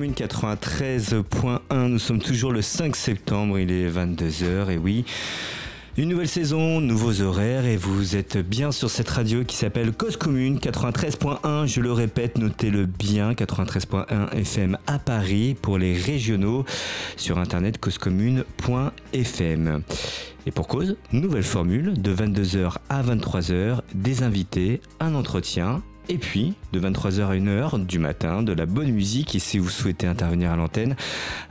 Commune 93.1. Nous sommes toujours le 5 septembre, il est 22h et oui. Une nouvelle saison, nouveaux horaires et vous êtes bien sur cette radio qui s'appelle Cause Commune 93.1. Je le répète, notez-le bien, 93.1 FM à Paris pour les régionaux sur internet causecommune.fm. Et pour cause, nouvelle formule de 22h à 23h, des invités, un entretien et puis, de 23h à 1h du matin, de la bonne musique. Et si vous souhaitez intervenir à l'antenne,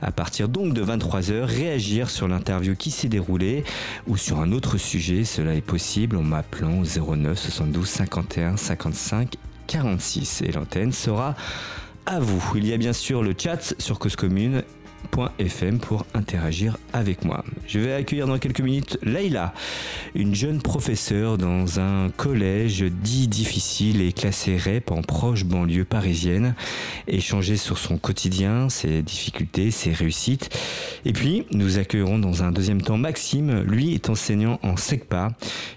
à partir donc de 23h, réagir sur l'interview qui s'est déroulée ou sur un autre sujet, cela est possible en m'appelant au 09 72 51 55 46. Et l'antenne sera à vous. Il y a bien sûr le chat sur Cause Commune FM pour interagir avec moi. Je vais accueillir dans quelques minutes Leïla, une jeune professeure dans un collège dit difficile et classé REP en proche banlieue parisienne, échanger sur son quotidien, ses difficultés, ses réussites. Et puis, nous accueillerons dans un deuxième temps Maxime, lui est enseignant en SECPA.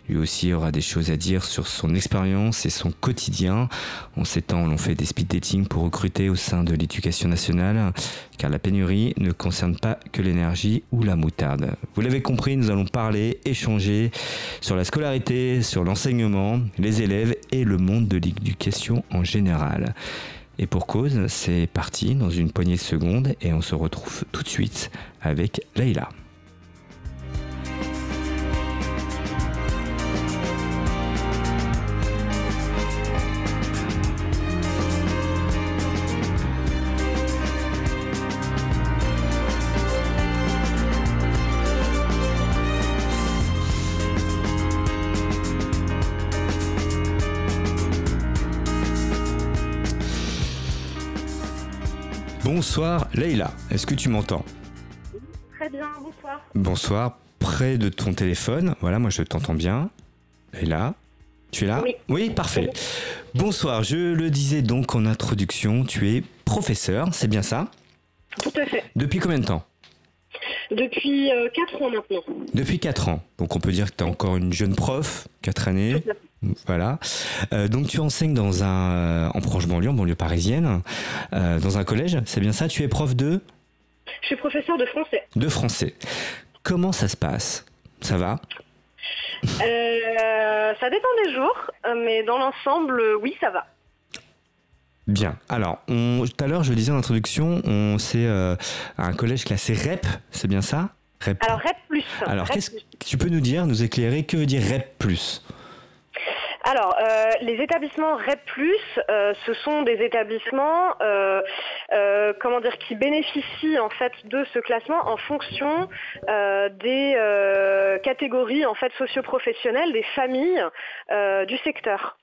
Lui aussi aura des choses à dire sur son expérience et son quotidien. En ces temps, on fait des speed dating pour recruter au sein de l'éducation nationale, car la pénurie ne concerne pas que l'énergie ou la moutarde. Vous l'avez compris, nous allons parler, échanger sur la scolarité, sur l'enseignement, les élèves et le monde de l'éducation en général. Et pour cause, c'est parti dans une poignée de secondes et on se retrouve tout de suite avec Leïla. Bonsoir Leïla, est-ce que tu m'entends Très bien, bonsoir. Bonsoir, près de ton téléphone, voilà, moi je t'entends bien. Leïla, tu es là Oui. parfait. Bonsoir, je le disais donc en introduction, tu es professeur, c'est bien ça Tout à fait. Depuis combien de temps Depuis 4 ans maintenant. Depuis 4 ans, donc on peut dire que tu es encore une jeune prof, 4 années. Voilà. Euh, donc tu enseignes dans un euh, en proche banlieue, en banlieue parisienne, euh, dans un collège, c'est bien ça? Tu es prof de? Je suis professeur de français. De français. Comment ça se passe? Ça va? Ça dépend des jours, mais dans l'ensemble, oui, ça va. Bien. Alors, tout à l'heure, je le disais en introduction, on c'est un collège classé REP, c'est bien ça? REP. Alors REP plus. Alors, qu'est-ce que tu peux nous dire, nous éclairer, que veut dire REP plus? Alors, euh, les établissements REP+, euh, ce sont des établissements, euh, comment dire, qui bénéficient en fait de ce classement en fonction des catégories en fait socioprofessionnelles des familles du secteur.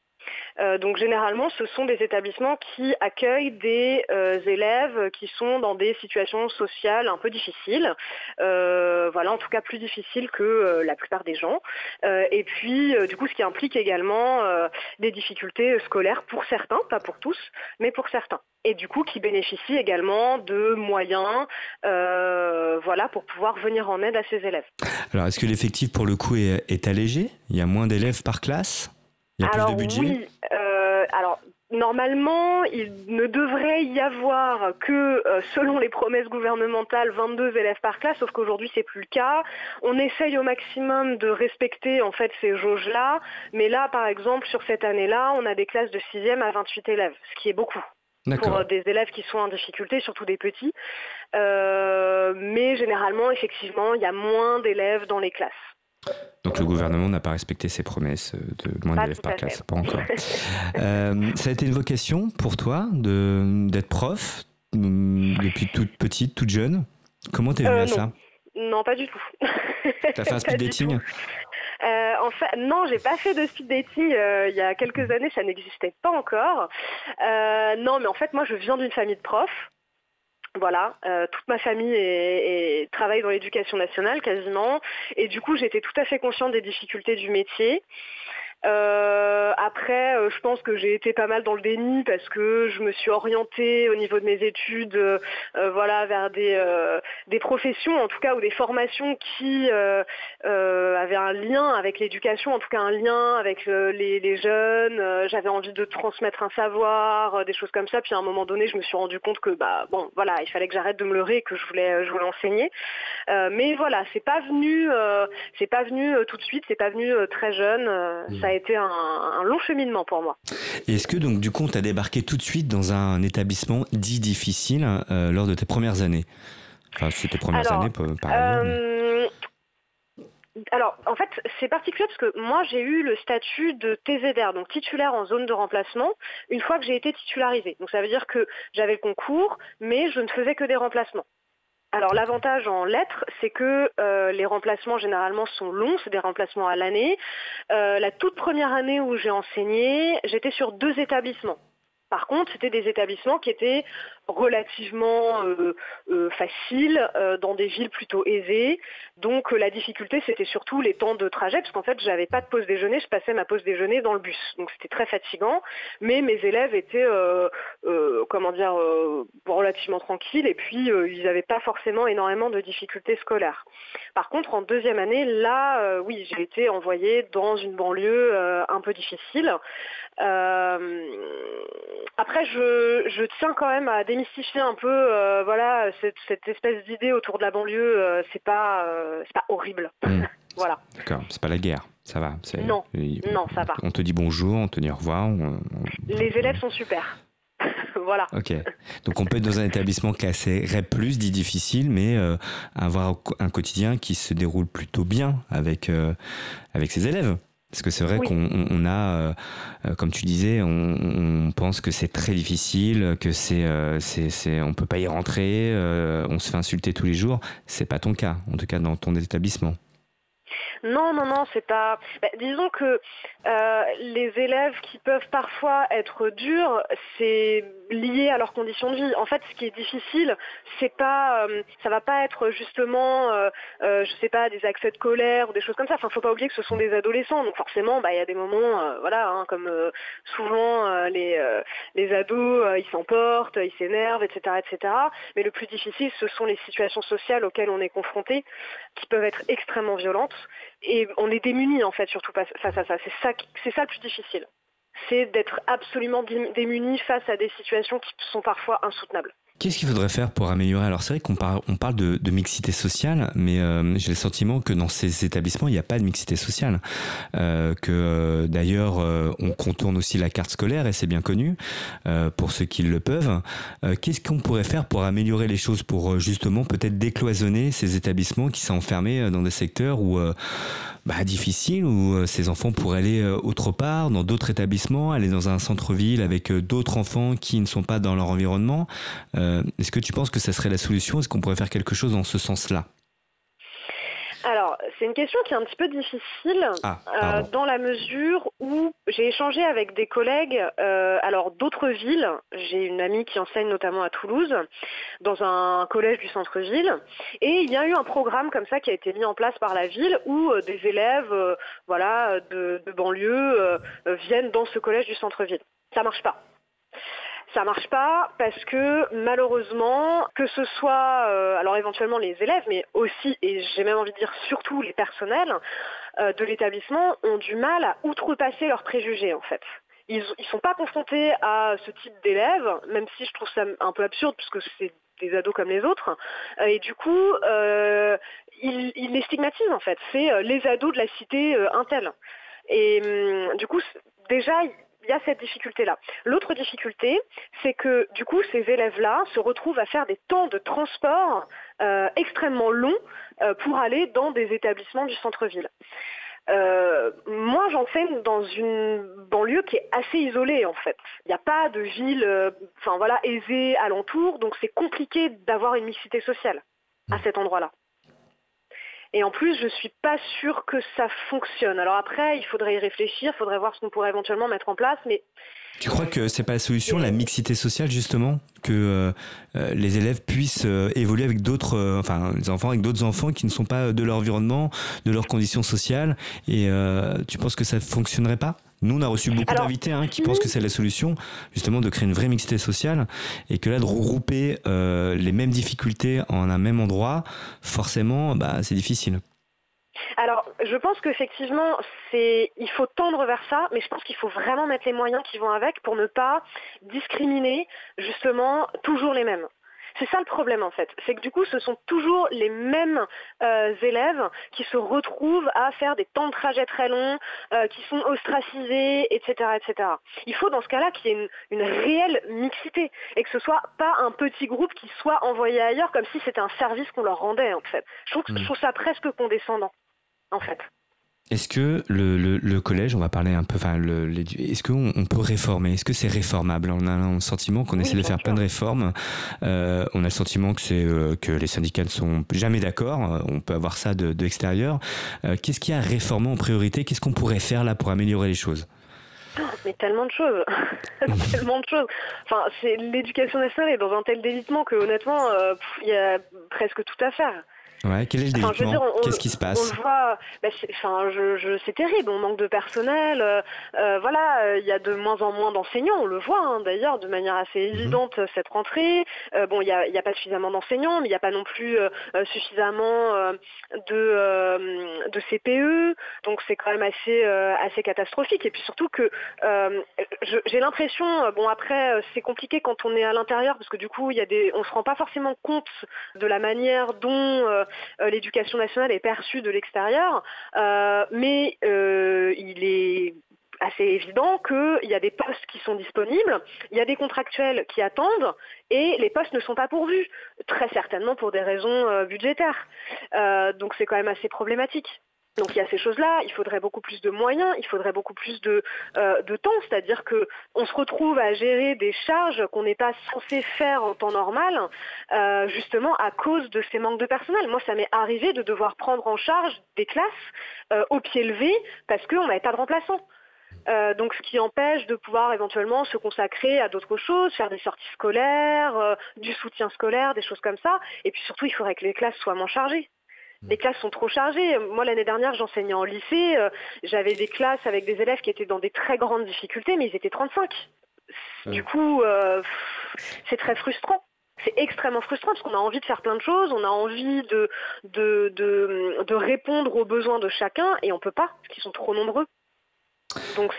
Euh, donc généralement, ce sont des établissements qui accueillent des euh, élèves qui sont dans des situations sociales un peu difficiles, euh, voilà, en tout cas plus difficiles que la plupart des gens. et puis, du coup, ce qui implique également des difficultés scolaires pour certains, pas pour tous, mais pour certains et du coup qui bénéficient également de moyens voilà, pour pouvoir venir en aide à ces élèves. Alors est-ce que l'effectif pour le coup est allégé? Il y a moins d'élèves par classe? Alors, Oui, euh, alors normalement, il ne devrait y avoir que, euh, selon les promesses gouvernementales, 22 élèves par classe, sauf qu'aujourd'hui c'est plus le cas. On essaye au maximum de respecter en fait ces jauges-là, mais là, par exemple, sur cette année-là, on a des classes de 6e à 28 élèves, ce qui est beaucoup pour euh, des élèves qui sont en difficulté, surtout des petits. mais généralement, effectivement, il y a moins d'élèves dans les classes. Donc le gouvernement n'a pas respecté ses promesses de moins d'élèves par classe, pas encore. Euh, ça a été une vocation pour toi d'être prof mm, depuis toute petite, toute jeune? Comment t'es venue euh, à ça? Non, pas du tout. T'as fait un speed dating? euh, en fait, non, j'ai pas fait de speed dating il y a quelques années, ça n'existait pas encore. non, mais en fait, moi, je viens d'une famille de profs. Voilà, euh, toute ma famille travaille dans l'éducation nationale quasiment, et du coup j'étais tout à fait consciente des difficultés du métier. Euh, après, euh, je pense que j'ai été pas mal dans le déni parce que je me suis orientée au niveau de mes études, euh, voilà, vers des, professions, en tout cas, ou des formations qui avaient un lien avec l'éducation, en tout cas un lien avec les, jeunes. J'avais envie de transmettre un savoir, des choses comme ça. Puis à un moment donné, je me suis rendu compte que, bah, bon, voilà, il fallait que j'arrête de me leurrer et que je voulais, je voulais enseigner. mais voilà, c'est pas venu, c'est pas venu tout de suite, c'est pas venu très jeune. A été un, long cheminement pour moi. Est-ce que donc du coup, tu as débarqué tout de suite dans un établissement dit difficile euh, lors de tes premières années? Enfin, c'était tes premières années, par euh, Alors, en fait, c'est particulier parce que moi, j'ai eu le statut de TZR, donc titulaire en zone de remplacement, une fois que j'ai été titularisée. Donc, ça veut dire que j'avais le concours, mais je ne faisais que des remplacements. Alors l'avantage en lettres, c'est que euh, les remplacements généralement sont longs, c'est des remplacements à l'année. Euh, la toute première année où j'ai enseigné, j'étais sur deux établissements. Par contre, c'était des établissements qui étaient relativement euh, euh, faciles euh, dans des villes plutôt aisées. Donc la difficulté, c'était surtout les temps de trajet, parce qu'en fait, j'avais pas de pause déjeuner, je passais ma pause déjeuner dans le bus. Donc c'était très fatigant, mais mes élèves étaient, comment dire, relativement tranquilles, et puis ils n'avaient pas forcément énormément de difficultés scolaires. Par contre, en deuxième année, là, oui, j'ai été envoyée dans une banlieue un peu difficile. Après, je, tiens quand même à démystifier un peu, euh, voilà, cette, espèce d'idée autour de la banlieue. Euh, c'est pas, euh, pas horrible. Hmm. voilà. D'accord. C'est pas la guerre. Ça va. Non. Non, ça va. On te dit bonjour, on te dit au revoir. Les élèves sont super. voilà. Ok. Donc on peut être dans un établissement classé REP+, dit difficile, mais avoir un quotidien qui se déroule plutôt bien avec, avec ses élèves. Parce que c'est vrai qu'on a, euh, euh, comme tu disais, on, pense que c'est très difficile, que c'est, euh, c'est, on peut pas y rentrer, on se fait insulter tous les jours. C'est pas ton cas, en tout cas dans ton établissement. Non, non, non, c'est pas. Bah, disons que euh, les élèves qui peuvent parfois être durs, c'est lié à leurs conditions de vie. En fait, ce qui est difficile, c'est pas, euh, ça va pas être justement, euh, je sais pas, des accès de colère ou des choses comme ça. Enfin, faut pas oublier que ce sont des adolescents, donc forcément, bah, il y a des moments, voilà, hein, comme souvent les les ados, ils s'emportent, ils s'énervent, etc., etc. Mais le plus difficile, ce sont les situations sociales auxquelles on est confronté, qui peuvent être extrêmement violentes et on est démunis en fait surtout face à ça. Ça, c'est ça le plus difficile. C'est d'être absolument démunis face à des situations qui sont parfois insoutenables. Qu'est-ce qu'il faudrait faire pour améliorer? Alors c'est vrai qu'on parle, on parle de, de mixité sociale, mais euh, j'ai le sentiment que dans ces établissements, il n'y a pas de mixité sociale. Euh, que euh, d'ailleurs, on contourne aussi la carte scolaire, et c'est bien connu, pour ceux qui le peuvent. Qu'est-ce qu'on pourrait faire pour améliorer les choses, pour justement peut-être décloisonner ces établissements qui sont enfermés dans des secteurs où bah, difficile où euh, ces enfants pourraient aller euh, autre part, dans d'autres établissements, aller dans un centre-ville avec euh, d'autres enfants qui ne sont pas dans leur environnement? Est-ce que tu penses que ça serait la solution? Est-ce qu'on pourrait faire quelque chose dans ce sens-là? Alors, c'est une question qui est un petit peu difficile ah, euh, dans la mesure où j'ai échangé avec des collègues, euh, alors d'autres villes. J'ai une amie qui enseigne notamment à Toulouse, dans un collège du centre-ville, et il y a eu un programme comme ça qui a été mis en place par la ville où euh, des élèves, voilà, de, de banlieue viennent dans ce collège du centre-ville. Ça marche pas. Ça marche pas parce que malheureusement, que ce soit euh, alors éventuellement les élèves, mais aussi et j'ai même envie de dire surtout les personnels euh, de l'établissement ont du mal à outrepasser leurs préjugés en fait. Ils ne sont pas confrontés à ce type d'élèves, même si je trouve ça un peu absurde puisque c'est des ados comme les autres. Euh, et du coup, ils, ils, les stigmatisent en fait. C'est les ados de la cité Intel. Et hum, du coup, déjà, il y a cette difficulté-là. L'autre difficulté, c'est que du coup, ces élèves-là se retrouvent à faire des temps de transport euh, extrêmement longs euh, pour aller dans des établissements du centre-ville. Euh, moi, j'enseigne dans une banlieue qui est assez isolée en fait. Il n'y a pas de ville, enfin voilà, aisée alentour, donc c'est compliqué d'avoir une mixité sociale à cet endroit-là. Et en plus, je ne suis pas sûre que ça fonctionne. Alors après, il faudrait y réfléchir, il faudrait voir ce qu'on pourrait éventuellement mettre en place, mais tu crois que c'est pas la solution, la mixité sociale justement, que euh, euh, les élèves puissent euh, évoluer avec d'autres, enfin les enfants avec d'autres enfants qui ne sont pas de leur environnement, de leurs conditions sociales, et tu penses que ça fonctionnerait pas? Nous, on a reçu beaucoup d'invités hein, qui pensent que c'est la solution, justement, de créer une vraie mixité sociale et que là, de regrouper les mêmes difficultés en un même endroit, forcément, bah, c'est difficile. Alors, je pense qu'effectivement, c'est, il faut tendre vers ça, mais je pense qu'il faut vraiment mettre les moyens qui vont avec pour ne pas discriminer justement toujours les mêmes. C'est ça le problème en fait, c'est que du coup ce sont toujours les mêmes euh, élèves qui se retrouvent à faire des temps de trajet très longs, euh, qui sont ostracisés, etc., etc. Il faut dans ce cas-là qu'il y ait une, réelle mixité et que ce soit pas un petit groupe qui soit envoyé ailleurs comme si c'était un service qu'on leur rendait en fait. Je trouve, je trouve ça presque condescendant en fait. Est-ce que le, collège, on va parler un peu, enfin, est-ce qu'on on peut réformer? Est-ce que c'est réformable? On a le sentiment qu'on essaie de faire plein de réformes. Euh, on a le sentiment que c'est euh, que les syndicats ne sont jamais d'accord. On peut avoir ça de, l'extérieur. Euh, qu'est-ce qu'il y a à réformer en priorité? Qu'est-ce qu'on pourrait faire là pour améliorer les choses? Oh, mais tellement de choses, tellement de choses. Enfin, c'est l'éducation nationale est dans un tel délitement que honnêtement, il y a presque tout à faire. Ouais, quel est le Qu'est-ce qui se passe On voit, bah, enfin, je, je, c'est terrible, on manque de personnel. Euh, euh voilà, il y a de moins en moins d'enseignants, on le voit hein, d'ailleurs de manière assez mhm. évidente euh, cette rentrée. Euh, bon, il n'y a, y a, pas suffisamment d'enseignants, mais il n'y a pas non plus euh, suffisamment de, de CPE, donc c'est quand même assez, assez catastrophique. Et puis surtout que j'ai l'impression, bon après c'est compliqué quand on est à l'intérieur parce que du coup il y a des, on se rend pas forcément compte de la manière dont l'éducation nationale est perçue de l'extérieur, euh, mais euh, il est assez évident qu'il y a des postes qui sont disponibles, il y a des contractuels qui attendent et les postes ne sont pas pourvus, très certainement pour des raisons budgétaires. donc c'est quand même assez problématique. Donc il y a ces choses-là, il faudrait beaucoup plus de moyens, il faudrait beaucoup plus de, euh, temps, c'est-à-dire qu'on se retrouve à gérer des charges qu'on n'est pas censé faire en temps normal, euh, justement à cause de ces manques de personnel. Moi, ça m'est arrivé de devoir prendre en charge des classes euh, au pied levé parce qu'on n'avait pas de remplaçants. donc ce qui empêche de pouvoir éventuellement se consacrer à d'autres choses, faire des sorties scolaires, du soutien scolaire, des choses comme ça. Et puis surtout, il faudrait que les classes soient moins chargées les classes sont trop chargées. Moi, l'année dernière, j'enseignais en lycée. Euh, j'avais des classes avec des élèves qui étaient dans des très grandes difficultés, mais ils étaient 35. Du coup, euh, c'est très frustrant. C'est extrêmement frustrant parce qu'on a envie de faire plein de choses, on a envie de, de, de, répondre aux besoins de chacun et on ne peut pas parce qu'ils sont trop nombreux. Donc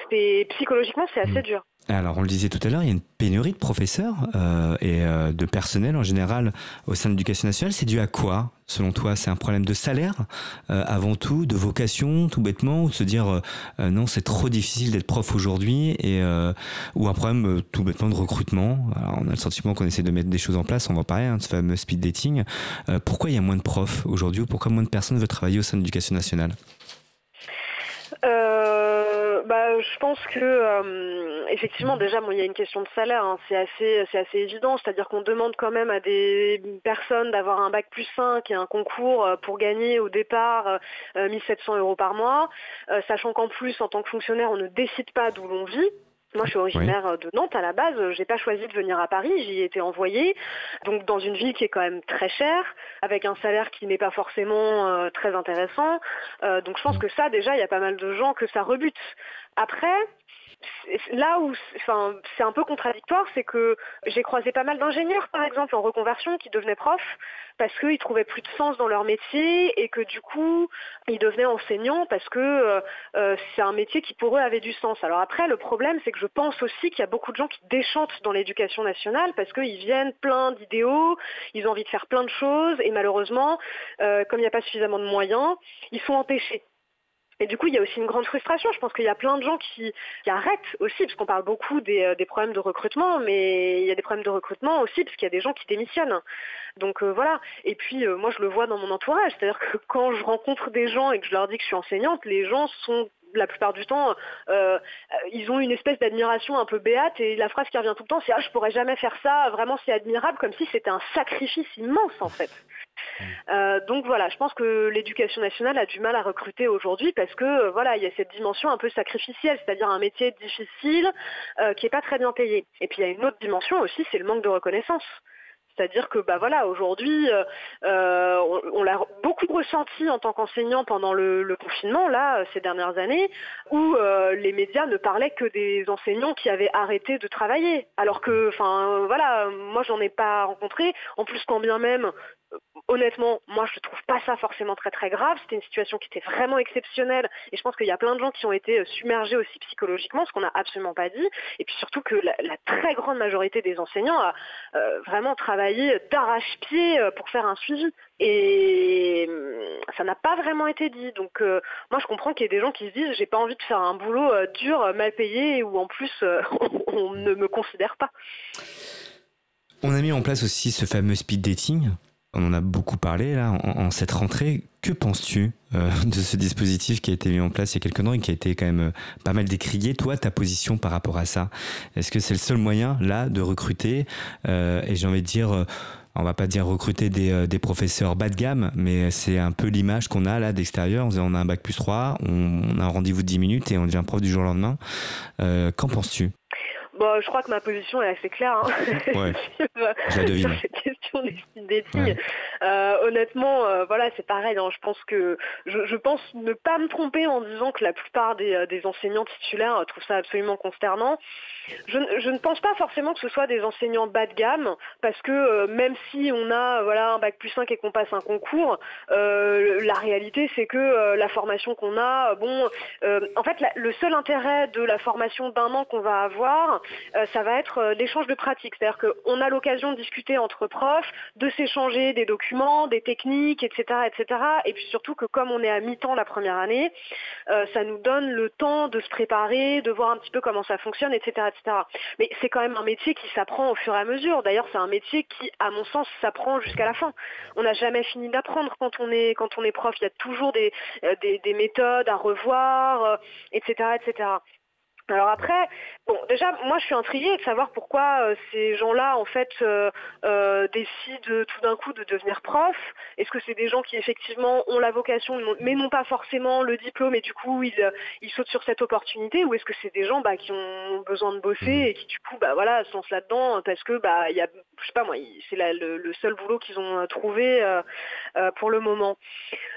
psychologiquement, c'est assez mm. dur. Alors, on le disait tout à l'heure, il y a une pénurie de professeurs euh, et euh, de personnel en général au sein de l'éducation nationale. C'est dû à quoi, selon toi? C'est un problème de salaire euh, avant tout, de vocation, tout bêtement, ou de se dire non, c'est trop difficile d'être prof aujourd'hui, et ou un problème tout bêtement de recrutement? Alors, on a le sentiment qu'on essaie de mettre des choses en place. On va parler hein, ce fameux speed dating. pourquoi il y a moins de profs aujourd'hui, ou pourquoi moins de personnes veulent travailler au sein de l'éducation nationale? Bah, je pense que euh, effectivement déjà il y a une question de salaire, hein. c'est assez c'est assez évident, c'est-à-dire qu'on demande quand même à des personnes d'avoir un bac plus 5 et un concours euh, pour gagner au départ 1700 euh, euros par mois, sachant qu'en plus en tant que fonctionnaire on ne décide pas d'où l'on vit. Moi, je suis originaire de Nantes à la base. J'ai pas choisi de venir à Paris. J'y ai été envoyée. Donc, dans une ville qui est quand même très chère, avec un salaire qui n'est pas forcément euh, très intéressant. Euh, donc, je pense que ça, déjà, il y a pas mal de gens que ça rebute. Après, là où c'est un peu contradictoire, c'est que j'ai croisé pas mal d'ingénieurs, par exemple, en reconversion, qui devenaient profs parce qu'ils trouvaient plus de sens dans leur métier et que du coup, ils devenaient enseignants parce que euh, euh, c'est un métier qui pour eux avait du sens. Alors après, le problème, c'est que je pense aussi qu'il y a beaucoup de gens qui déchantent dans l'éducation nationale parce qu'ils viennent plein d'idéaux, ils ont envie de faire plein de choses et malheureusement, euh, comme il n'y a pas suffisamment de moyens, ils sont empêchés. Et du coup, il y a aussi une grande frustration. Je pense qu'il y a plein de gens qui, arrêtent aussi, parce qu'on parle beaucoup euh, des, problèmes de recrutement, mais il y a des problèmes de recrutement aussi, parce qu'il y a des gens qui démissionnent. Donc euh, voilà. Et puis, euh, moi, je le vois dans mon entourage. C'est-à-dire que quand je rencontre des gens et que je leur dis que je suis enseignante, les gens sont la plupart du temps, ils ont une espèce d'admiration un peu béate et la phrase qui revient tout le temps, c'est ah je pourrais jamais faire ça, vraiment c'est admirable, comme si c'était un sacrifice immense en fait. Euh, donc voilà, je pense que l'éducation nationale a du mal à recruter aujourd'hui parce que euh, voilà, il y a cette dimension un peu sacrificielle, c'est-à-dire un métier difficile euh, qui n'est pas très bien payé. Et puis il y a une autre dimension aussi, c'est le manque de reconnaissance. C'est-à-dire que bah voilà, aujourd'hui, on, l'a beaucoup ressenti en tant qu'enseignant pendant le, confinement, là, ces dernières années, où les médias ne parlaient que des enseignants qui avaient arrêté de travailler. Alors que, enfin, voilà, moi j'en ai pas rencontré. En plus, quand bien même honnêtement, moi je ne trouve pas ça forcément très très grave. C'était une situation qui était vraiment exceptionnelle et je pense qu'il y a plein de gens qui ont été euh, submergés aussi psychologiquement, ce qu'on n'a absolument pas dit. Et puis surtout que la, très grande majorité des enseignants a euh, vraiment travaillé d'arrache-pied euh, pour faire un suivi. Et ça n'a pas vraiment été dit. Donc moi je comprends qu'il y ait des gens qui se disent j'ai pas envie de faire un boulot dur, mal payé ou en plus on ne me considère pas. On a mis en place aussi ce fameux speed dating on en a beaucoup parlé là en, cette rentrée. Que penses-tu euh, de ce dispositif qui a été mis en place il y a quelques temps et qui a été quand même euh, pas mal décrié? Toi, ta position par rapport à ça Est-ce que c'est le seul moyen là de recruter euh, Et j'ai envie de dire on va pas dire recruter des, professeurs bas de gamme, mais c'est un peu l'image qu'on a là d'extérieur. On a un bac plus 3, on, a un rendez-vous de 10 minutes et on devient prof du jour au lendemain. Qu'en penses-tu? Bon, je crois que ma position est assez claire. Hein. Ouais, sur, cette question des dating. Euh, honnêtement, euh, voilà, c'est pareil. Hein. je pense que je, pense ne pas me tromper en disant que la plupart des, euh, enseignants titulaires trouvent ça absolument consternant. Je, ne pense pas forcément que ce soit des enseignants bas de gamme, parce que même si on a voilà un bac plus 5 et qu'on passe un concours, la réalité c'est que la formation qu'on a, bon, en fait, le seul intérêt de la formation d'un an qu'on va avoir, ça va être l'échange de pratiques. C'est-à-dire qu'on a l'occasion de discuter entre profs, de s'échanger des documents des techniques, etc., etc. Et puis surtout que comme on est à mi-temps la première année, euh, ça nous donne le temps de se préparer, de voir un petit peu comment ça fonctionne, etc., etc. Mais c'est quand même un métier qui s'apprend au fur et à mesure. D'ailleurs, c'est un métier qui, à mon sens, s'apprend jusqu'à la fin. On n'a jamais fini d'apprendre quand on est prof. Il y a toujours des, euh, des, méthodes à revoir, etc., euh, etc. Alors après, bon, déjà, moi, je suis intriguée de savoir pourquoi euh, ces gens-là, en fait, euh, euh, décident tout d'un coup de devenir prof. Est-ce que c'est des gens qui, effectivement, ont la vocation, mais n'ont pas forcément le diplôme, et du coup, ils, ils sautent sur cette opportunité, ou est-ce que c'est des gens bah, qui ont besoin de bosser mmh. et qui, du coup, bah, voilà, se lancent là-dedans parce que, bah, il y a, je sais pas moi, c'est le, seul boulot qu'ils ont trouvé pour le moment.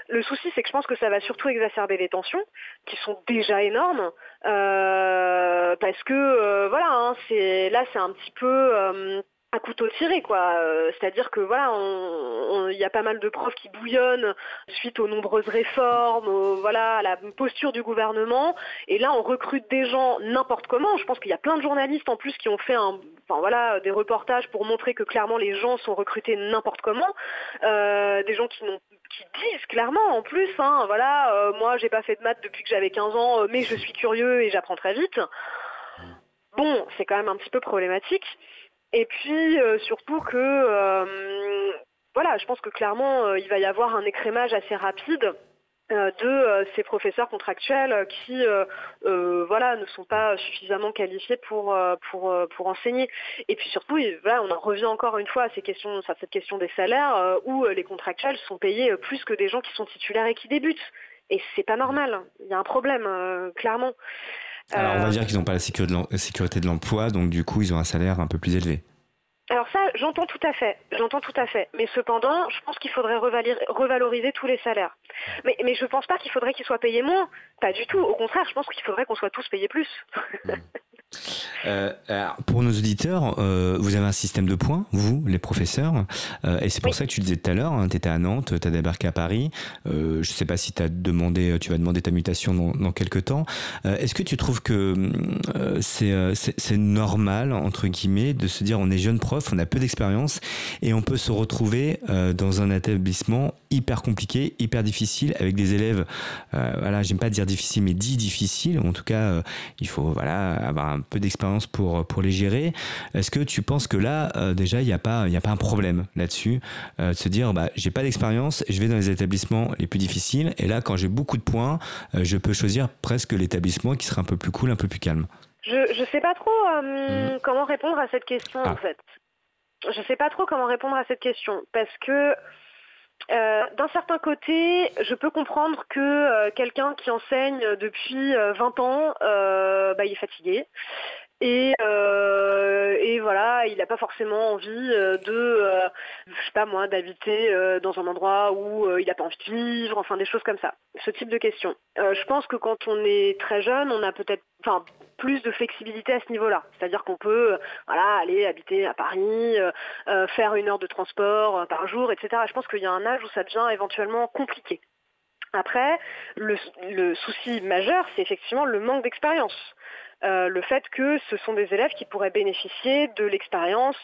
Le souci, c'est que je pense que ça va surtout exacerber les tensions, qui sont déjà énormes. Euh, parce que euh, voilà, hein, là c'est un petit peu euh, couteau tiré quoi. C'est-à-dire que voilà, il y a pas mal de profs qui bouillonnent suite aux nombreuses réformes, voilà, à la posture du gouvernement. Et là, on recrute des gens n'importe comment. Je pense qu'il y a plein de journalistes en plus qui ont fait un, enfin voilà, des reportages pour montrer que clairement les gens sont recrutés n'importe comment. des gens qui n'ont qui disent clairement en plus, hein, voilà, euh, moi j'ai pas fait de maths depuis que j'avais 15 ans, euh, mais je suis curieux et j'apprends très vite. Bon, c'est quand même un petit peu problématique. Et puis euh, surtout que, voilà, je pense que clairement il va y avoir un écrémage assez rapide euh, de euh, ces professeurs contractuels qui euh, voilà ne sont pas suffisamment qualifiés pour pour pour enseigner. Et puis surtout voilà on en revient encore une fois à cette question des salaires où les contractuels sont payés plus que des gens qui sont titulaires et qui débutent. Et c'est pas normal. Il y a un problème clairement alors on va dire qu'ils n'ont pas la sécurité de l'emploi donc du coup ils ont un salaire un peu plus élevé alors ça, j'entends tout à fait, j'entends tout à fait. Mais cependant, je pense qu'il faudrait revaloriser tous les salaires. Mais, mais je ne pense pas qu'il faudrait qu'ils soient payés moins. Pas du tout. Au contraire, je pense qu'il faudrait qu'on soit tous payés plus. Hmm. Euh, pour nos auditeurs, euh, vous avez un système de points, vous, les professeurs, euh, et c'est pour ça que tu disais tout à l'heure, hein, tu étais à Nantes, tu as débarqué à Paris, je ne sais pas si as demandé, tu vas demander ta mutation dans, dans quelques temps. Est-ce que tu trouves que c'est normal, entre guillemets, de se dire on est jeune prof, on a peu d'expérience, et on peut se retrouver dans un établissement hyper compliqué, hyper difficile, avec des élèves, voilà, j'aime pas dire difficile, mais dit difficile, en tout cas, il faut voilà, avoir un peu d'expérience pour, pour les gérer. Est-ce que tu penses que là, euh, déjà, il n'y a, pas, a pas un problème là-dessus euh, de se dire, bah, j'ai pas d'expérience, je vais dans les établissements les plus difficiles, et là, quand j'ai beaucoup de points, euh, je peux choisir presque l'établissement qui sera un peu plus cool, un peu plus calme? Je ne sais pas trop mmh. comment répondre à cette question, ah. en fait. Je sais pas trop comment répondre à cette question, parce que D'un certain côté, je peux comprendre que quelqu'un qui enseigne depuis 20 ans, bah, il est fatigué. Et, euh, et, voilà, il n'a pas forcément envie euh, de, euh, je sais pas moi, d'habiter dans un endroit où il n'a pas envie de vivre, enfin des choses comme ça. Ce type de questions. je pense que quand on est très jeune, on a peut-être, plus de flexibilité à ce niveau-là. C'est-à-dire qu'on peut, voilà, aller habiter à Paris, faire une heure de transport par jour, etc. je pense qu'il y a un âge où ça devient éventuellement compliqué. Après, le souci majeur, c'est effectivement le manque d'expérience. Euh, le fait que ce sont des élèves qui pourraient bénéficier de l'expérience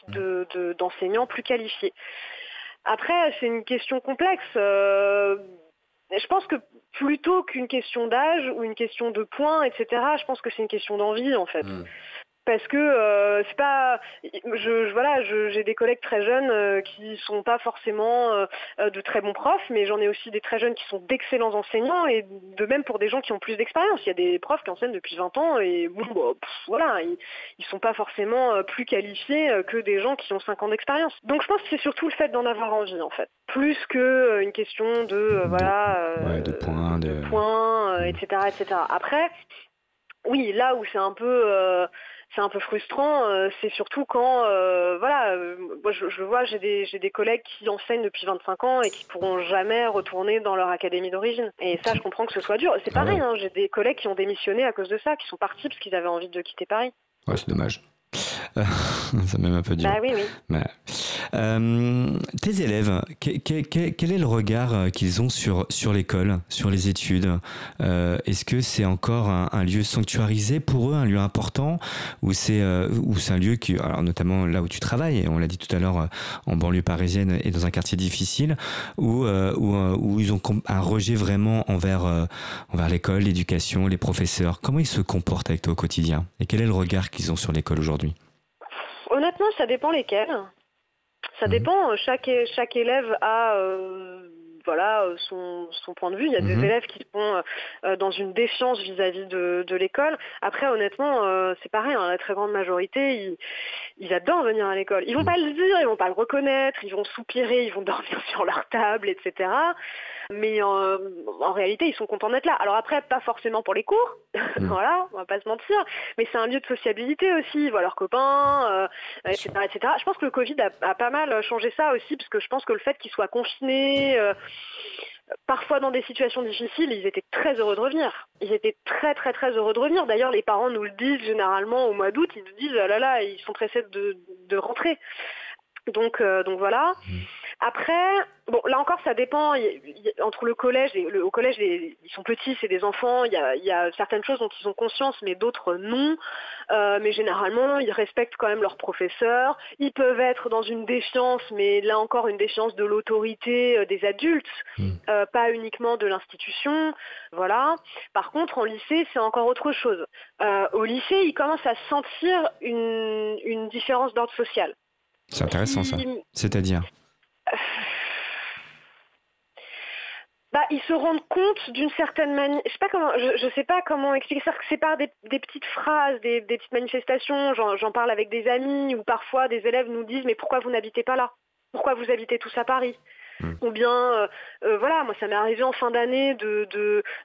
d'enseignants plus qualifiés. Après, c'est une question complexe. Euh, je pense que plutôt qu'une question d'âge ou une question de points, etc., je pense que c'est une question d'envie en fait. Mmh parce que euh, c'est pas je, voilà j'ai des collègues très jeunes euh, qui sont pas forcément euh, de très bons profs mais j'en ai aussi des très jeunes qui sont d'excellents enseignants et de même pour des gens qui ont plus d'expérience. Il y a des profs qui enseignent depuis 20 ans et bon bah, voilà ils, ils sont pas forcément plus qualifiés que des gens qui ont 5 ans d'expérience. Donc je pense que c'est surtout le fait d'en avoir envie en fait. Plus que une question de voilà de points de, points etc etc après oui là où c'est un peu c'est un peu frustrant. Euh, c'est surtout quand, euh, voilà, euh, moi je, vois, j'ai des, j'ai des collègues qui enseignent depuis 25 ans et qui pourront jamais retourner dans leur académie d'origine. Et ça, je comprends que ce soit dur. C'est ah pareil, hein, j'ai des collègues qui ont démissionné à cause de ça, qui sont partis parce qu'ils avaient envie de quitter Paris. Ouais, c'est dommage. ça même un peu dur. Bah oui, oui. Bah, euh, tes élèves, quel, est le regard euh, qu'ils ont sur, sur l'école, sur les études? Euh, Est-ce que c'est encore un, lieu sanctuarisé pour eux, un lieu important? Ou c'est c'est un lieu qui, alors notamment là où tu travailles, on l'a dit tout à l'heure, en banlieue parisienne et dans un quartier difficile, où, où, où ils ont un rejet vraiment envers, envers l'école, l'éducation, les professeurs? Comment ils se comportent avec toi au quotidien? Et quel est le regard qu'ils ont sur l'école aujourd'hui? Honnêtement, ça dépend lesquels. Ça mhm. dépend. Chaque, chaque élève a euh, voilà son, point de vue. Il y a des mhm. élèves qui sont euh, dans une défiance vis-à-vis de, l'école. Après, honnêtement, euh, c'est pareil. Hein, la très grande majorité, ils, ils adorent venir à l'école. Ils vont mhm. pas le dire, ils vont pas le reconnaître, ils vont soupirer, ils vont dormir sur leur table, etc mais en, réalité, ils sont contents d'être là. Alors après, pas forcément pour les cours, mm. voilà, on va pas se mentir, mais c'est un lieu de sociabilité aussi, ils voient leurs copains, etc., euh, etc. Je pense que le Covid a, pas mal changé ça aussi, parce que je pense que le fait qu'ils soient confinés, euh, parfois dans des situations difficiles, ils étaient très heureux de revenir. Ils étaient très très très heureux de revenir. D'ailleurs, les parents nous le disent généralement au mois d'août, ils nous disent, ah là là, ils sont pressés de, de rentrer. Donc, euh, donc voilà. Mm. Après, bon, là encore, ça dépend. entre le collège, et le, au collège, ils sont petits, c'est des enfants. Il y, a, certaines choses dont ils ont conscience, mais d'autres non. Euh, mais généralement, ils respectent quand même leurs professeurs. Ils peuvent être dans une défiance, mais là encore, une défiance de l'autorité euh, des adultes, hmm. euh, pas uniquement de l'institution. Voilà. Par contre, en lycée, c'est encore autre chose. au lycée, ils commencent à sentir une, une différence d'ordre social. C'est intéressant ça. C'est-à-dire bah, ils se rendent compte d'une certaine manière. Je sais pas comment, je, sais pas comment expliquer ça. C'est par des, petites phrases, des, des petites manifestations. J'en parle avec des amis ou parfois des élèves nous disent mais pourquoi vous n'habitez pas là? Pourquoi vous habitez tous à Paris? Mm. Ou bien, euh, euh, voilà, moi ça m'est arrivé en fin d'année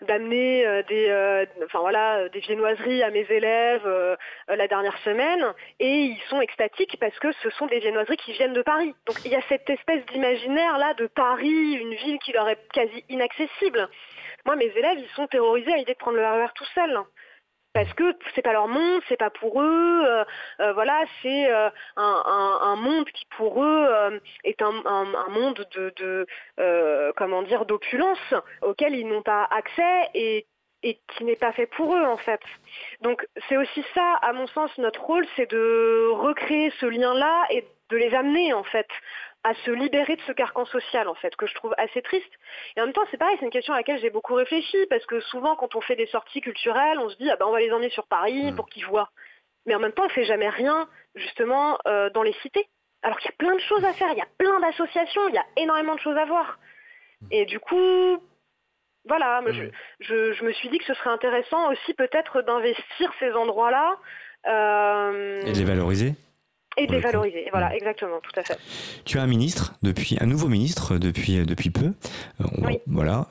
d'amener euh, des viennoiseries à mes élèves la dernière semaine, et ils sont extatiques parce que ce sont des viennoiseries qui viennent de Paris. Donc il y a cette espèce d'imaginaire là de Paris, une ville qui leur est quasi inaccessible. Moi, mes élèves, ils sont terrorisés à l'idée de prendre le RER tout seul parce que c'est pas leur monde, c'est pas pour eux. Euh, euh, voilà, c'est euh, un, monde qui pour eux est un, monde de, comment dire d'opulence auquel ils n'ont pas accès et et qui n'est pas fait pour eux en fait. Donc c'est aussi ça, à mon sens, notre rôle, c'est de recréer ce lien-là et de les amener en fait à se libérer de ce carcan social en fait que je trouve assez triste. Et en même temps c'est pareil c'est une question à laquelle j'ai beaucoup réfléchi parce que souvent quand on fait des sorties culturelles on se dit ah ben on va les emmener sur Paris mm. pour qu'ils voient. Mais en même temps on fait jamais rien justement euh, dans les cités. Alors qu'il y a plein de choses à faire il y a plein d'associations il y a énormément de choses à voir. Mm. et du coup voilà je, me suis dit que ce serait intéressant aussi peut-être d'investir ces endroits là euh, et de les valoriser? Et de les valoriser, voilà, exactement, tout à fait. Tu as un ministre, depuis un nouveau ministre depuis, depuis peu. oui. Voilà,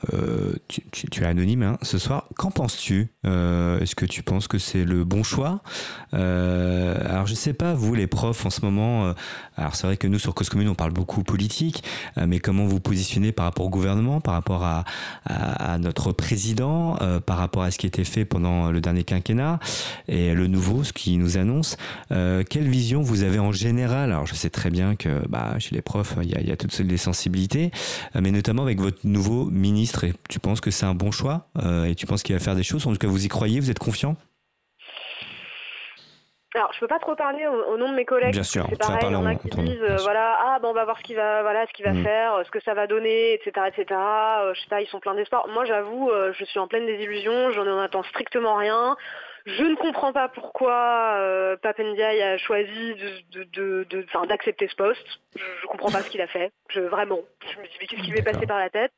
tu, tu, es anonyme hein, ce soir. Qu'en penses-tu Est-ce que tu penses que c'est le bon choix? Alors, je sais pas, vous, les profs, en ce moment, alors c'est vrai que nous, sur Cause Commune, on parle beaucoup politique, mais comment vous positionnez par rapport au gouvernement, par rapport à, à, notre président, par rapport à ce qui a été fait pendant le dernier quinquennat et le nouveau, ce qui nous annonce? Quelle vision vous avez en général, alors je sais très bien que bah, chez les profs, il y a, il y a toutes les sensibilités, euh, mais notamment avec votre nouveau ministre, et tu penses que c'est un bon choix euh, et tu penses qu'il va faire des choses? En tout cas, vous y croyez Vous êtes confiant? Alors, je peux pas trop parler au, nom de mes collègues. Bien sûr, c'est pareil, il y en a qui disent, euh, voilà, ah, ben, on va voir ce qu'il va, voilà, ce qu'il va mm. faire, ce que ça va donner, etc., etc. je sais pas, ils sont pleins d'espoir. Moi, j'avoue, je suis en pleine désillusion, j'en en attends strictement rien. Je ne comprends pas pourquoi euh, Papendiaï a choisi d'accepter ce poste. Je ne comprends pas ce qu'il a fait. Je, vraiment, je me dis mais qu'est-ce qui lui est passé par la tête?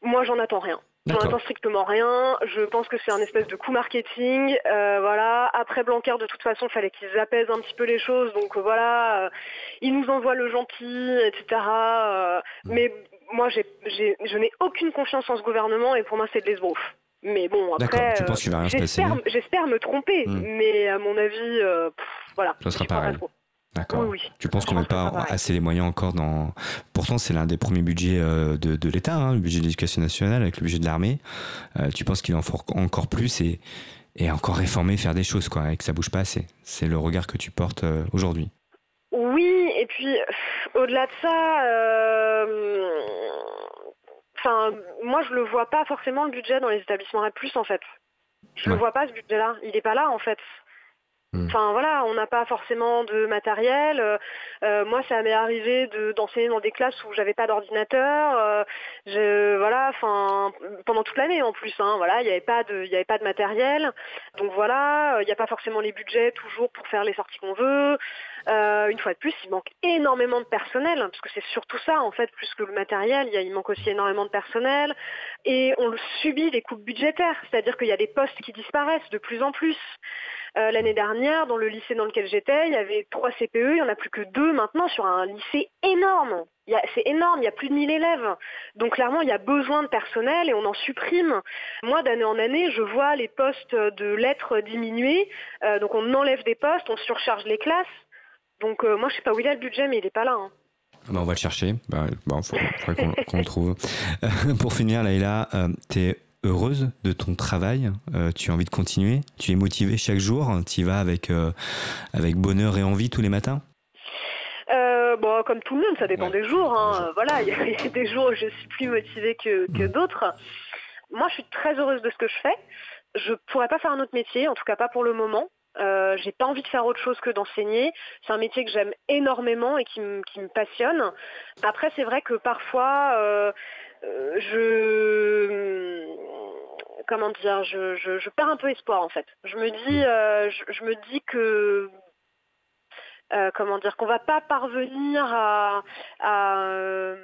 Moi, j'en attends rien. J'en attends strictement rien. Je pense que c'est un espèce de coup marketing. Euh, voilà. Après Blanquer, de toute façon, il fallait qu'ils apaisent un petit peu les choses. Donc euh, voilà, ils nous envoient le gentil, etc. mais moi, j'ai, je n'ai aucune confiance en ce gouvernement et pour moi, c'est de l'esbrouf. Mais bon, après, tu penses qu'il va rien se passer J'espère me tromper, hmm. mais à mon avis, euh, voilà. Ça sera pareil. D'accord. Oui, Tu penses qu'on n'a pas assez les moyens encore dans. Pourtant, c'est l'un des premiers budgets euh, de, de l'État, hein, le budget de l'éducation nationale avec le budget de l'armée. Euh, tu penses qu'il en faut encore plus et, et encore réformer, faire des choses, quoi, et que ça bouge pas assez. C'est le regard que tu portes aujourd'hui. Oui, et puis au-delà de ça, Enfin, moi, je le vois pas forcément le budget dans les établissements REP+, en fait. Je ne le vois pas, ce budget-là. Il n'est pas là, en fait. Hmm. Enfin voilà, on n'a pas forcément de matériel. Euh, euh, moi, ça m'est arrivé d'enseigner dans des classes où j'avais pas d'ordinateur. Euh, voilà, enfin pendant toute l'année en plus. Hein, voilà, il n'y avait pas de, il avait pas de matériel. Donc voilà, il n'y a pas forcément les budgets toujours pour faire les sorties qu'on veut. une fois de plus, il manque énormément de personnel parce que c'est surtout ça en fait, plus que le matériel. Il, manque aussi énormément de personnel et on subit les coupes budgétaires, c'est-à-dire qu'il y a des postes qui disparaissent de plus en plus. Euh, l'année dernière, dans le lycée dans lequel j'étais, il y avait trois CPE, il n'y en a plus que deux maintenant sur un lycée énorme. C'est énorme, il y a plus de 1000 élèves. Donc clairement, il y a besoin de personnel et on en supprime. Moi, d'année en année, je vois les postes de lettres diminuer. Euh, donc on enlève des postes, on surcharge les classes. Donc euh, moi, je sais pas où il a le budget, mais il n'est pas là. Hein. Bah, on va le chercher. Bon, faudrait qu'on le trouve. pour finir, Laïla, tu es heureuse de ton travail euh, Tu as envie de continuer Tu es motivée chaque jour Tu y vas avec, euh, avec bonheur et envie tous les matins euh, bon, comme tout le monde, ça dépend des jours. Hein. Voilà, il y, a des jours où je suis plus motivée que, que d'autres. Moi, je suis très heureuse de ce que je fais. Je pourrais pas faire un autre métier, en tout cas pas pour le moment. Euh, j'ai pas envie de faire autre chose que d'enseigner. C'est un métier que j'aime énormément et qui, qui me passionne. Après, c'est vrai que parfois, je comment dire, je, perds un peu espoir en fait. Je me dis, mm. euh, je, me dis que euh, comment dire qu'on va pas parvenir à, euh,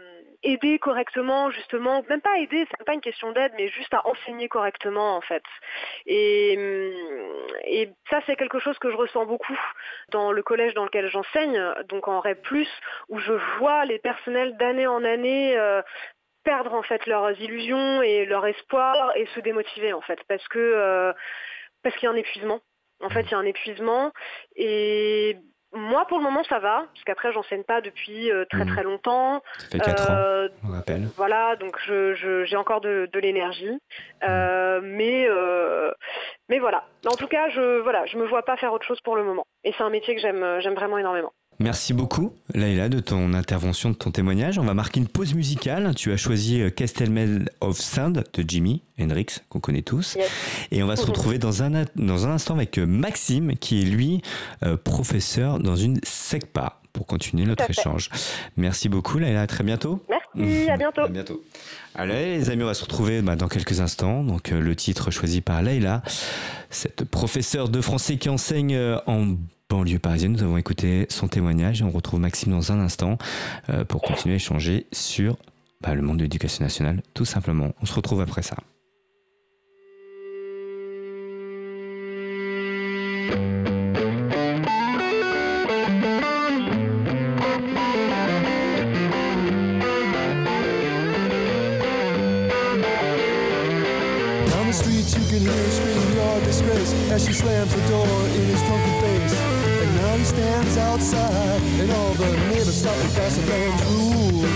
aider correctement justement même pas aider c'est pas une question d'aide mais juste à enseigner correctement en fait et, et ça c'est quelque chose que je ressens beaucoup dans le collège dans lequel j'enseigne donc en REP+, où je vois les personnels d'année en année perdre en fait leurs illusions et leur espoir et se démotiver en fait parce que euh, parce qu'il y a un épuisement. En fait, il y a un épuisement et moi, pour le moment, ça va, parce qu'après, j'enseigne pas depuis euh, très mmh. très longtemps. Ça fait 4 ans, euh, on rappelle. Voilà, donc j'ai encore de, l'énergie, mmh. mais mais voilà. En tout cas, je voilà, je me vois pas faire autre chose pour le moment. Et c'est un métier que j'aime j'aime vraiment énormément. Merci beaucoup, Laila, de ton intervention, de ton témoignage. On va marquer une pause musicale. Tu as choisi euh, Castelmel of Sound de Jimi Hendrix, qu'on connaît tous. Et on va se retrouver dans un, dans un instant avec euh, Maxime, qui est lui euh, professeur dans une SECPA, pour continuer notre échange. Merci beaucoup, Laila. À très bientôt. Merci, à bientôt. à bientôt. Allez, les amis, on va se retrouver bah, dans quelques instants. Donc, le titre choisi par Laila, cette professeure de français qui enseigne en banlieue parisienne. Nous avons écouté son témoignage et on retrouve Maxime dans un instant euh, pour continuer à échanger sur bah, le monde de l'éducation nationale, tout simplement. On se retrouve après ça. Stands outside, and all the neighbors stop to pass a man's rule.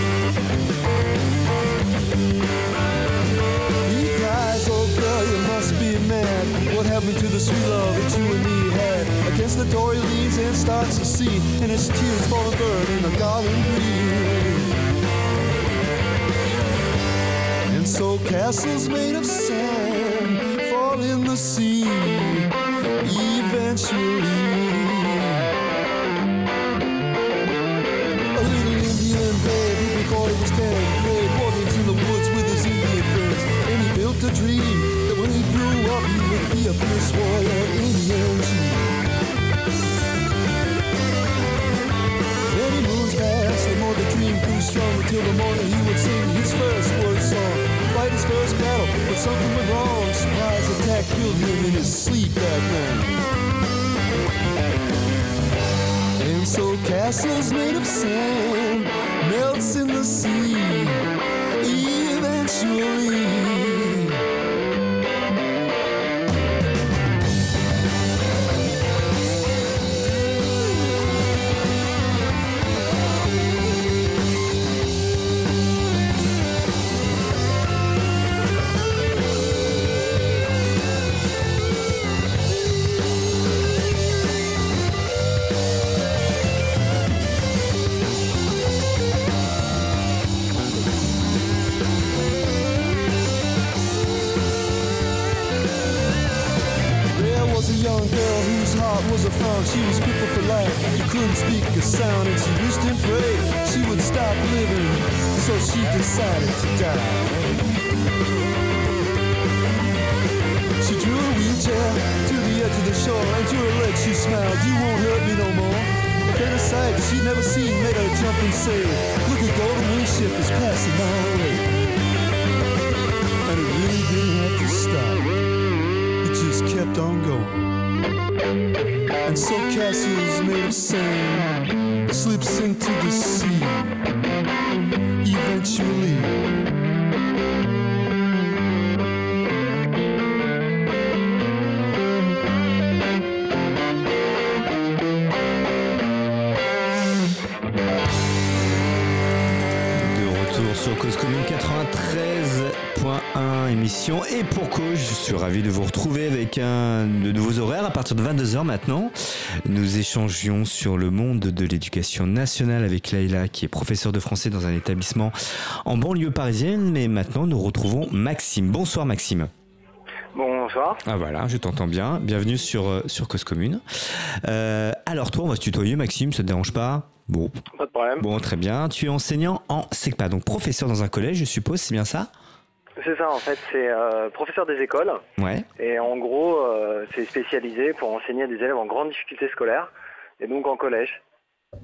He cries, oh girl, you must be mad. What happened to the sweet love that you and me had? Against the door he leans and starts to see, and his tears fall and burn in the garden green. And so castles made of sand fall in the sea a fierce warrior Indian chief. Many moons passed, the more the dream grew the morning he would sing his first word song. Fight his first battle, but something went wrong. Surprise attack killed him in his sleep that night. And so castles made of sand melts in the sea eventually. Couldn't speak a sound, and she wished and prayed she would stop living. So she decided to die. She drew a wheelchair to the edge of the shore, and to her legs she smiled. You won't hurt me no more. Then a sight she'd never seen made her jump and say, Look, a golden wing ship is passing my way. And it really didn't have to stop it just kept on going. And so castles made of sand slips into the sea. Eventually. De retour sur Cause Commune 93.1 émission et pour cause, je suis ravi de vous retrouver avec un de nouveaux horaires à partir de 22h maintenant. Nous échangions sur le monde de l'éducation nationale avec Laïla qui est professeure de français dans un établissement en banlieue parisienne mais maintenant nous retrouvons Maxime. Bonsoir Maxime. Bonsoir. Ah voilà, je t'entends bien. Bienvenue sur, euh, sur Cause Commune. Euh, alors toi, on va se tutoyer Maxime, ça te dérange pas? Bon, Pas de problème. bon, très bien. Tu es enseignant en SECPA, donc professeur dans un collège, je suppose, c'est bien ça? C'est ça, en fait, c'est euh, professeur des écoles. Ouais. Et en gros, euh, c'est spécialisé pour enseigner à des élèves en grande difficulté scolaire. Et donc en collège.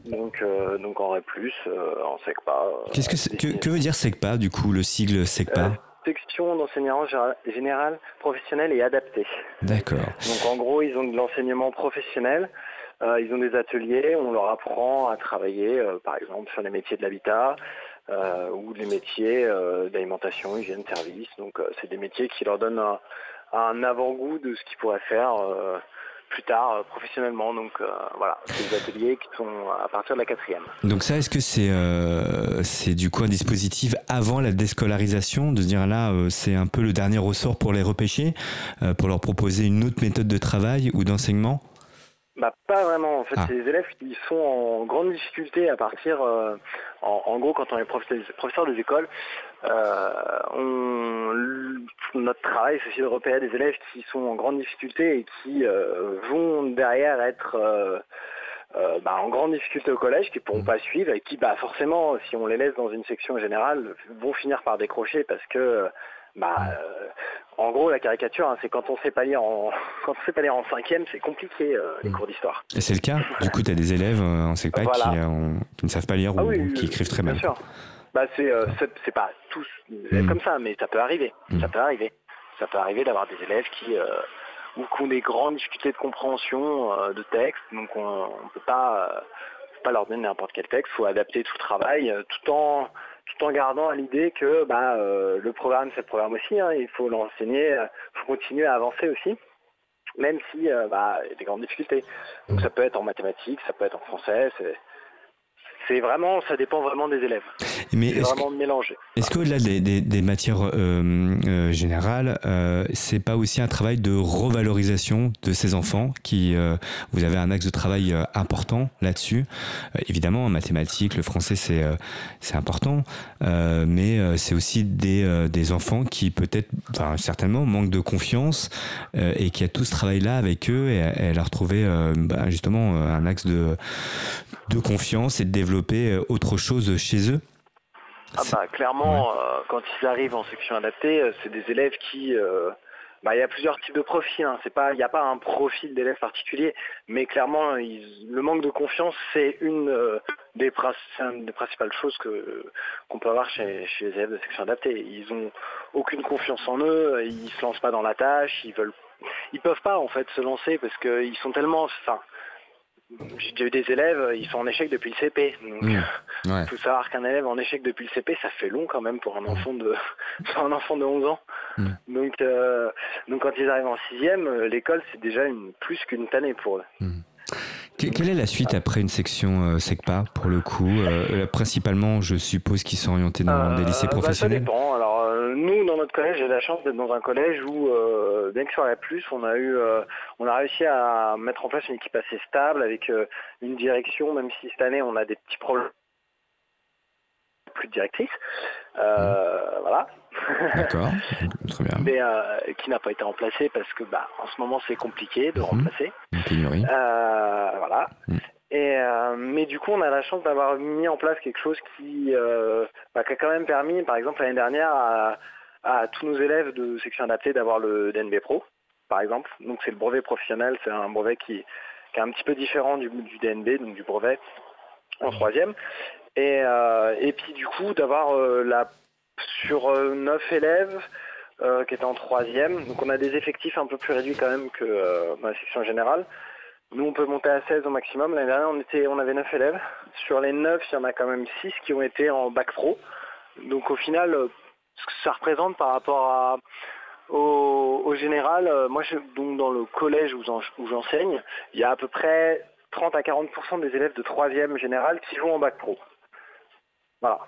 Donc, euh, donc en REP+, euh, en SECPA. euh, Qu'est-ce que, c'est- que, que veut dire SECPA, du coup, le sigle Euh, SECPA Section d'enseignement général, professionnel et adapté. D'accord. Donc en gros, ils ont de l'enseignement professionnel, euh, ils ont des ateliers, on leur apprend à travailler, euh, par exemple, sur les métiers de l'habitat euh, ou les métiers euh, d'alimentation, hygiène, service. Donc euh, c'est des métiers qui leur donnent un, un avant-goût de ce qu'ils pourraient faire euh, plus tard euh, professionnellement. Donc euh, voilà, c'est des ateliers qui sont à partir de la quatrième. Donc ça, est-ce que c'est c'est du coup un dispositif avant la déscolarisation, de se dire là, c'est un peu le dernier ressort pour les repêcher, pour leur proposer une autre méthode de travail ou d'enseignement? Bah, pas vraiment. En fait, Ah. c'est des élèves qui sont en grande difficulté à partir, euh, en, en gros, quand on est professeur, des écoles, euh, on, notre travail, c'est aussi de repérer des élèves qui sont en grande difficulté et qui euh, vont derrière être euh, bah, en grande difficulté au collège, qui ne pourront pas suivre et qui, bah, forcément, si on les laisse dans une section générale, vont finir par décrocher parce que, bah, euh, en gros, la caricature, hein, c'est quand on sait pas lire en, quand on sait pas lire en cinquième, c'est compliqué euh, les Mm. cours d'histoire. Et c'est le cas Du coup, tu as des élèves euh, en SECPA Voilà. qui, euh, ont- qui ne savent pas lire Ah ou, oui, ou qui écrivent très bien mal. sûr. Bah, c'est, pas tous Mm. comme ça, mais ça peut arriver. Mm. Ça peut arriver. Ça peut arriver d'avoir des élèves qui, ou qui ont des grandes difficultés de compréhension de texte, donc on ne peut pas, pas leur donner n'importe quel texte. Il faut adapter tout le travail, tout en tout en gardant à l'idée que bah, euh, le programme, c'est le programme aussi. hein, il faut l'enseigner, il faut continuer à avancer aussi. même si bah, il y a des grandes difficultés. Donc ça peut être en mathématiques, ça peut être en français, c'est vraiment, ça dépend vraiment des élèves. Mais c'est vraiment mélangé. Est-ce qu'au-delà des, des, matières euh, euh, générales, euh, c'est pas aussi un travail de revalorisation de ces enfants qui, euh, vous avez un axe de travail euh, important là-dessus? évidemment, en mathématiques, le français c'est c'est important, mais c'est aussi des, des enfants qui peut-être, enfin, certainement manquent de confiance et qui a tout ce travail-là avec eux et, et leur trouver bah, justement un axe de de confiance et de développer autre chose chez eux. Ah bah, clairement, euh, quand ils arrivent en section adaptée, euh, c'est des élèves qui... Euh, bah, il y a plusieurs types de profils. Hein. C'est pas, il n'y a pas un profil d'élève particulier, mais clairement, le manque de confiance, c'est une, des, des, principales choses que qu'on peut avoir chez, chez, les élèves de section adaptée. Ils ont aucune confiance en eux, ils se lancent pas dans la tâche, ils veulent, ils peuvent pas en fait se lancer parce qu'ils sont tellement, enfin, j'ai déjà eu des élèves, ils sont en échec depuis le CP. Donc, mmh. faut savoir qu'un élève en échec depuis le CP, ça fait long quand même pour un enfant de, un enfant de 11 ans. Mmh. Donc, euh, donc quand ils arrivent en sixième, euh, l'école c'est déjà une, plus qu'une tannée pour eux. Mmh. Quelle est la suite après une section euh, SECPA pour le coup euh, Principalement, je suppose qu'ils sont orientés dans des lycées professionnels. Bah, ça dépend. Alors nous, dans notre collège, j'ai la chance d'être dans un collège où, bien que sur la plus, on a eu, on a réussi à mettre en place une équipe assez stable avec une direction, même si cette année on a des petits problèmes plus de directrice. Euh, voilà. D'accord, très bien. Mais euh, qui n'a pas été remplacé parce que bah, en ce moment c'est compliqué de mhm. remplacer. Euh, voilà. Mhm. Et mais du coup, on a la chance d'avoir mis en place quelque chose qui, bah, qui, a quand même permis, par exemple l'année dernière, à, tous nos élèves de section adaptée d'avoir le DNB Pro, par exemple. Donc c'est le brevet professionnel, c'est un brevet qui, qui, est un petit peu différent du, du DNB, donc du brevet en troisième. Et, euh, et puis du coup d'avoir euh, la sur euh, neuf élèves qui étaient en troisième, donc on a des effectifs un peu plus réduits quand même que dans la section générale. Nous, on peut monter à 16 au maximum. L'année dernière, on, était, on avait 9 élèves. Sur les 9, il y en a quand même 6 qui ont été en bac pro. Donc au final, ce que ça représente par rapport à, au, général, moi, je, donc dans le collège où j'enseigne, il y a à peu près 30 à 40% des élèves de 3e général qui vont en bac pro. Voilà.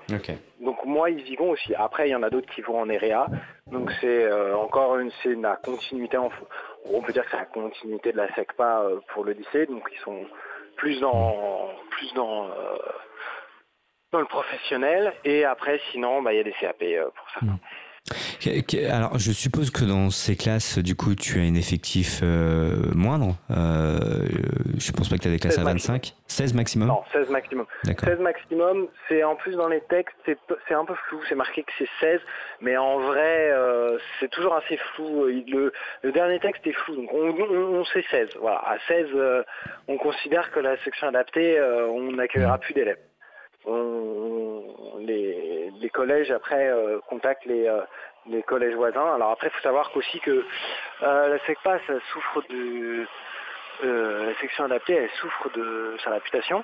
Donc moi, ils y vont aussi. Après, il y en a d'autres qui vont en EREA. Donc c'est euh, encore une, c'est la continuité. En, on peut dire que c'est la continuité de la SECPA euh, pour le lycée. Donc ils sont plus dans, plus dans, euh, dans le professionnel. Et après, sinon, bah, il y a des CAP pour ça. Alors, je suppose que dans ces classes, du coup, tu as un effectif euh, moindre. Euh, je pense pas que tu as des classes à 25. 16 maximum Non, 16 maximum. 16 maximum, c'est en plus dans les textes, c'est un peu flou, c'est marqué que c'est 16, mais en vrai, euh, c'est toujours assez flou. Le, dernier texte est flou, donc on, sait 16. Voilà, à 16, euh, on considère que la section adaptée, on n'accueillera plus d'élèves. les, les, collèges après contactent les, les collèges voisins. Alors après, il faut savoir qu'aussi que euh, la SECPA, ça souffre de... Euh, la section adaptée, elle souffre de sa réputation.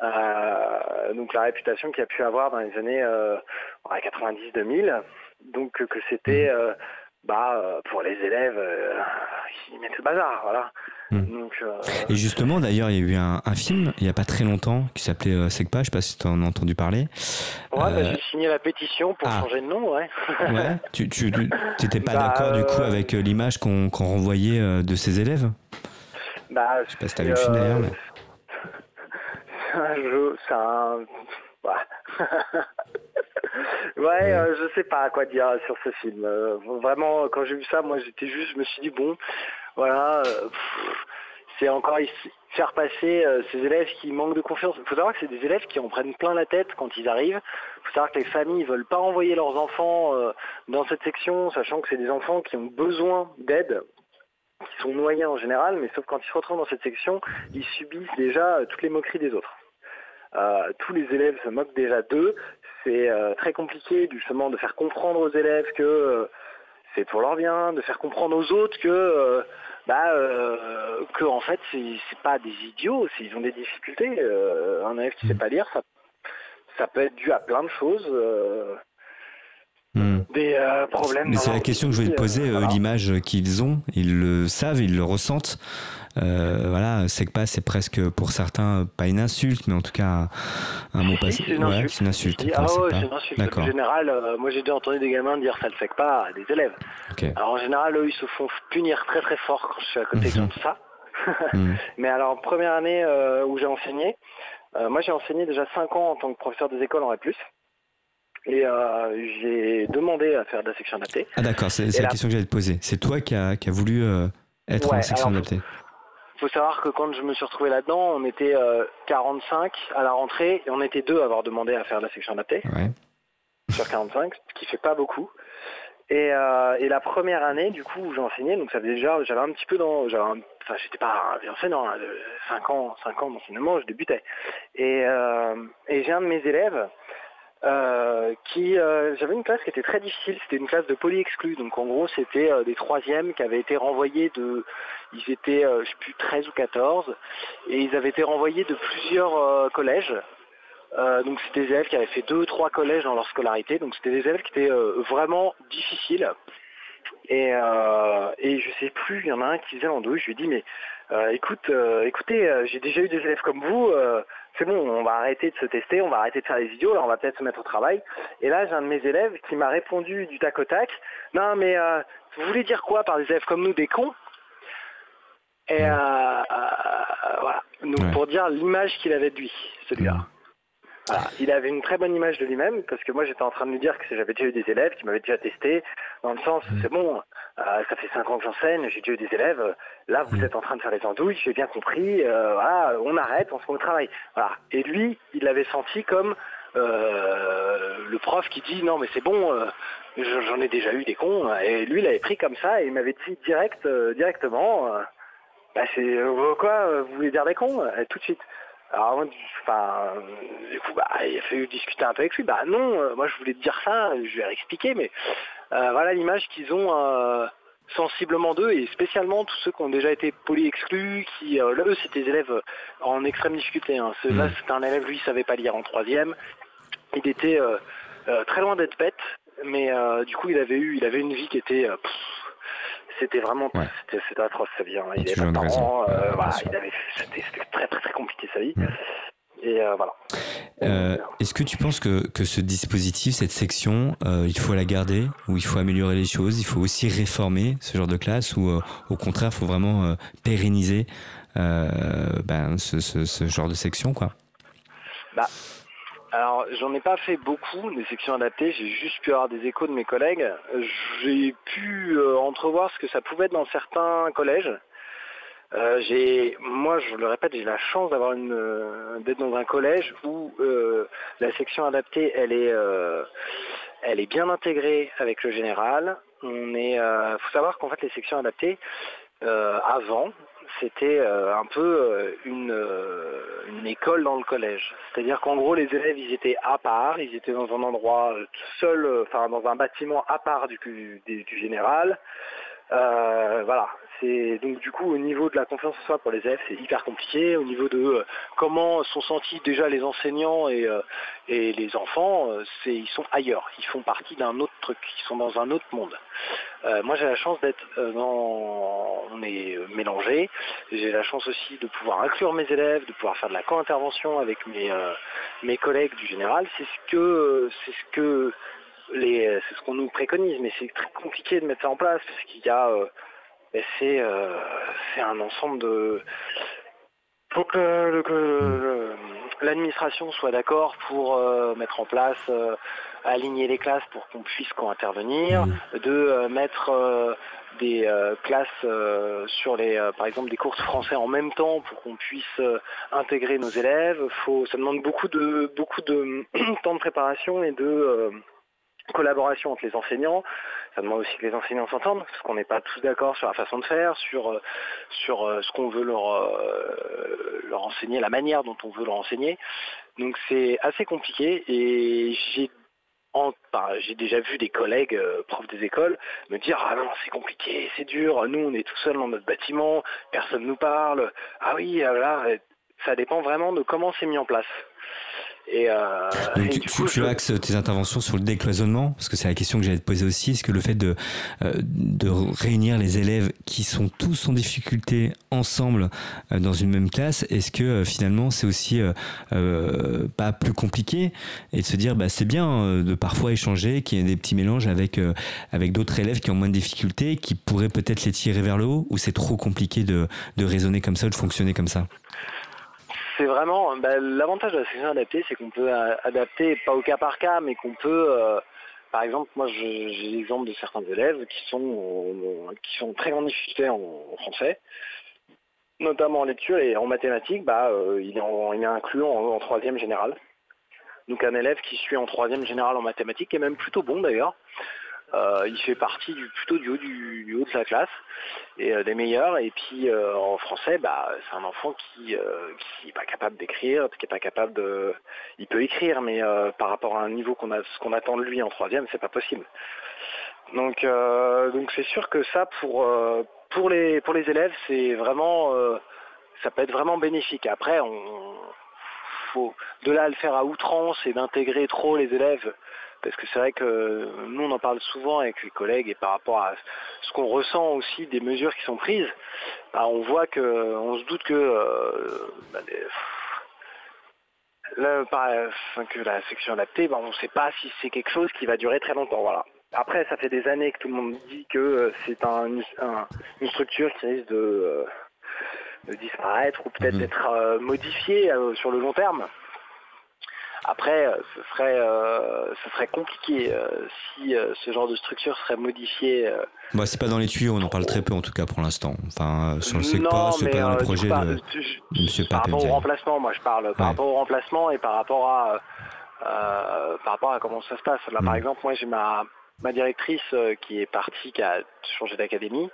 Euh, donc la réputation qu'il a pu avoir dans les années 90-2000. Donc que c'était bah, pour les élèves, ils mettent le bazar, voilà. Hmm. Donc, euh, Et justement, d'ailleurs, il y a eu un, film il n'y a pas très longtemps qui s'appelait euh, je ne sais pas si tu en as entendu parler. Ouais, bah, euh, j'ai signé la pétition pour ah. changer de nom, ouais. ouais. Tu n'étais pas bah, d'accord du coup avec l'image qu'on renvoyait de ses élèves bah, Je sais pas si tu as vu le film d'ailleurs. Mais... C'est un jeu, c'est un. Bah. ouais, je sais pas quoi dire sur ce film. vraiment, quand j'ai vu ça, moi j'étais juste, je me suis dit bon, voilà, euh, c'est encore faire passer euh, ces élèves qui manquent de confiance. Il faut savoir que c'est des élèves qui en prennent plein la tête quand ils arrivent. Il faut savoir que les familles ne veulent pas envoyer leurs enfants euh, dans cette section, sachant que c'est des enfants qui ont besoin d'aide, qui sont noyés en général, mais sauf quand ils se retrouvent dans cette section, ils subissent déjà toutes les moqueries des autres. Tous les élèves se moquent déjà d'eux. C'est très compliqué justement de faire comprendre aux élèves que c'est pour leur bien, de faire comprendre aux autres que bah, euh, que en fait c'est pas des idiots, ils ont des difficultés. Euh, un élève qui sait mm. pas lire, ça, ça peut être dû à plein de choses. Euh, hmm. des euh, problèmes. Mais c'est la question que je voulais te poser, l'image qu'ils ont, ils le savent, ils le ressentent. voilà, c'est que pas, c'est presque pour certains pas une insulte, mais en tout cas un, mot passé. C'est une insulte. c'est une insulte. Ah ouais, c'est une insulte. En général, moi j'ai déjà entendu des gamins dire ça le fait pas à des élèves. Alors en général, eux, ils se font punir très très fort quand je suis à côté de ça. Hmm. Mais alors, première année euh, où j'ai enseigné, euh, moi j'ai enseigné déjà 5 ans en tant que professeur des écoles en R+. Et euh, j'ai demandé à faire de la section adaptée. Ah d'accord, c'est la question que j'allais te poser. C'est toi qui as qui a voulu être en section adaptée il faut savoir que quand je me suis retrouvé là-dedans, on était 45 à la rentrée et on était deux à avoir demandé à faire de la section adaptée. Ouais. Sur 45, ce qui fait pas beaucoup. Et, et, la première année, du coup, où j'ai enseigné, donc ça faisait déjà, j'avais un petit peu dans, enfin j'étais pas un enseignant, 5 hein, ans, 5 ans d'enseignement, je débutais. Et, euh, et j'ai un de mes élèves euh, qui, euh, j'avais une classe qui était très difficile, c'était une classe de poly-exclus, donc en gros c'était des troisièmes qui avaient été renvoyés de, ils étaient, je sais plus, 13 ou 14, et ils avaient été renvoyés de plusieurs collèges, donc c'était des élèves qui avaient fait deux, trois collèges dans leur scolarité. Donc c'était des élèves qui étaient vraiment difficiles. Et, euh, et je sais plus, il y en a un qui faisait dos, je lui ai dit mais euh, écoute, euh, écoutez, euh, j'ai déjà eu des élèves comme vous, c'est bon, on va arrêter de se tester, on va arrêter de faire les idiots, là on va peut-être se mettre au travail. Et là j'ai un de mes élèves qui m'a répondu du tac au tac, non mais vous voulez dire quoi par des élèves comme nous, des cons? Et voilà, donc pour dire l'image qu'il avait de lui, celui-là. Mmh il avait une très bonne image de lui-même parce que moi j'étais en train de lui dire que j'avais déjà eu des élèves qui m'avaient déjà testé dans le sens c'est bon, euh, ça fait cinq ans que j'enseigne, j'ai eu des élèves, là vous mm. êtes en train de faire les andouilles, j'ai bien compris, euh, voilà, on arrête, on se met au travail. Voilà. Et lui, il l'avait senti comme euh, le prof qui dit non mais c'est bon, j'en ai déjà eu des cons, et lui il avait pris comme ça et il m'avait dit direct, directement, bah c'est quoi, vous voulez dire des cons Tout de suite. Alors, enfin, du coup, bah, il a fallu discuter un peu avec lui. Bah non, euh, moi je voulais te dire ça, je vais expliquer, mais euh, voilà l'image qu'ils ont euh, sensiblement d'eux, et spécialement tous ceux qui ont déjà été poly-exclus, qui, là, eux, c'était des élèves en extrême difficulté. Hein. Là, c'était un élève, lui, il savait pas lire en troisième. Il était très loin d'être bête, mais du coup, il avait eu, il avait une vie qui était c'était vraiment c'était atroce sa vie. Hein. Il avait pas de parents, euh, voilà, c'était très très très compliqué sa vie. Et euh, voilà. Euh, est-ce que tu penses que, que ce dispositif, cette section, il faut la garder ou il faut améliorer les choses Il faut aussi réformer ce genre de classe ou au contraire, il faut vraiment pérenniser ben, ce, ce, ce, genre de section quoi? Bah, alors, j'en ai pas fait beaucoup des sections adaptées, j'ai juste pu avoir des échos de mes collègues. J'ai pu euh, entrevoir ce que ça pouvait être dans certains collèges. Euh, moi, je le répète, j'ai la chance euh, d'être dans un collège où la section adaptée, elle est, elle est bien intégrée avec le général. On est, faut savoir qu'en fait, les sections adaptées, avant, c'était euh, un peu euh, euh, une, école dans le collège. C'est-à-dire qu'en gros, les élèves, ils étaient à part, ils étaient dans un endroit seul, enfin dans un bâtiment à part du, du général. Voilà, c'est donc du coup au niveau de la confiance en soi pour les élèves, c'est hyper compliqué. Au niveau de euh, comment sont sentis déjà les enseignants et, euh, les enfants, euh, c'est ils sont ailleurs, ils font partie d'un autre truc, ils sont dans un autre monde. moi j'ai la chance d'être dans, on est mélangé. J'ai la chance aussi de pouvoir inclure mes élèves, de pouvoir faire de la co-intervention avec mes mes collègues du général. C'est ce que c'est ce que les, c'est ce qu'on nous préconise, mais c'est très compliqué de mettre ça en place parce qu'il y a euh, c'est un ensemble de... Faut que, l'administration soit d'accord pour euh, mettre en place, euh, aligner les classes pour qu'on puisse co-intervenir, mmh. de mettre des classes sur les, par exemple des cours de français en même temps pour qu'on puisse intégrer nos élèves. Faut, ça demande beaucoup de beaucoup de temps de préparation et de collaboration entre les enseignants. Ça demande aussi que les enseignants s'entendent, parce qu'on n'est pas tous d'accord sur la façon de faire, sur, euh, sur euh, ce qu'on veut leur, euh, leur enseigner, la manière dont on veut leur enseigner. Donc c'est assez compliqué et j'ai j'ai déjà vu des collègues profs des écoles me dire ah non c'est compliqué, c'est dur, nous on est tout seul dans notre bâtiment, personne nous parle, ah oui voilà, ça dépend vraiment de comment c'est mis en place. Et, euh, Donc et tu, coup, tu axes tes interventions sur le décloisonnement Parce que c'est la question que j'allais te poser aussi. Est-ce que le fait de, euh, de réunir les élèves qui sont tous en difficulté ensemble euh, dans une même classe, est-ce que euh, finalement c'est aussi euh, pas plus compliqué et de se dire bah, c'est bien de parfois échanger, qu'il y ait des petits mélanges avec, euh, avec d'autres élèves qui ont moins de difficultés, qui pourraient peut-être les tirer vers le haut ou c'est trop compliqué de, de raisonner comme ça ou de fonctionner comme ça? C'est vraiment bah, l'avantage de la section adaptée, c'est qu'on peut adapter pas au cas par cas, mais qu'on peut, euh, par exemple, moi j'ai l'exemple de certains élèves qui sont euh, qui sont très grande difficulté en, français, notamment en lecture et en mathématiques, bah euh, il est en- inclus en, troisième général. Donc un élève qui suit en troisième général en mathématiques, est même plutôt bon d'ailleurs. Euh, il fait partie plutôt du haut, du, haut de sa classe et euh, des meilleurs. Et puis euh, en français, bah, c'est un enfant qui euh, qui est pas capable d'écrire, qui est pas capable de. Il peut écrire, mais par rapport à un niveau qu'on ce qu'on attend de lui en troisième, c'est pas possible. Donc c'est sûr que ça pour les élèves, ça peut être vraiment bénéfique. Après, de là à le faire à outrance et d'intégrer trop les élèves parce que c'est vrai que nous on en parle souvent avec les collègues et par rapport à ce qu'on ressent aussi des mesures qui sont prises, bah, on voit que on se doute que euh, bah, des- là, par- enfin, que la section adaptée, bah, on ne sait pas si c'est quelque chose qui va durer très longtemps. Voilà. Après, ça fait des années que tout le monde dit que euh, c'est un- un- une structure qui risque de, euh, de disparaître ou peut-être Mhm. d'être euh, modifiée euh, sur le long terme. Après, euh, ce serait, euh, ce serait compliqué euh, si euh, ce genre de structure serait modifié. Bah, c'est pas dans les tuyaux, on en parle très peu en tout cas pour l'instant. Enfin, sur le non, c'est pas dans le projet coup, de, je- de Monsieur par rapport au remplacement, moi je parle par Ouais. rapport au remplacement et par rapport à par rapport à comment ça se passe. Là, par Mm. exemple, moi j'ai ma ma directrice qui est partie, qui a changé d'académie.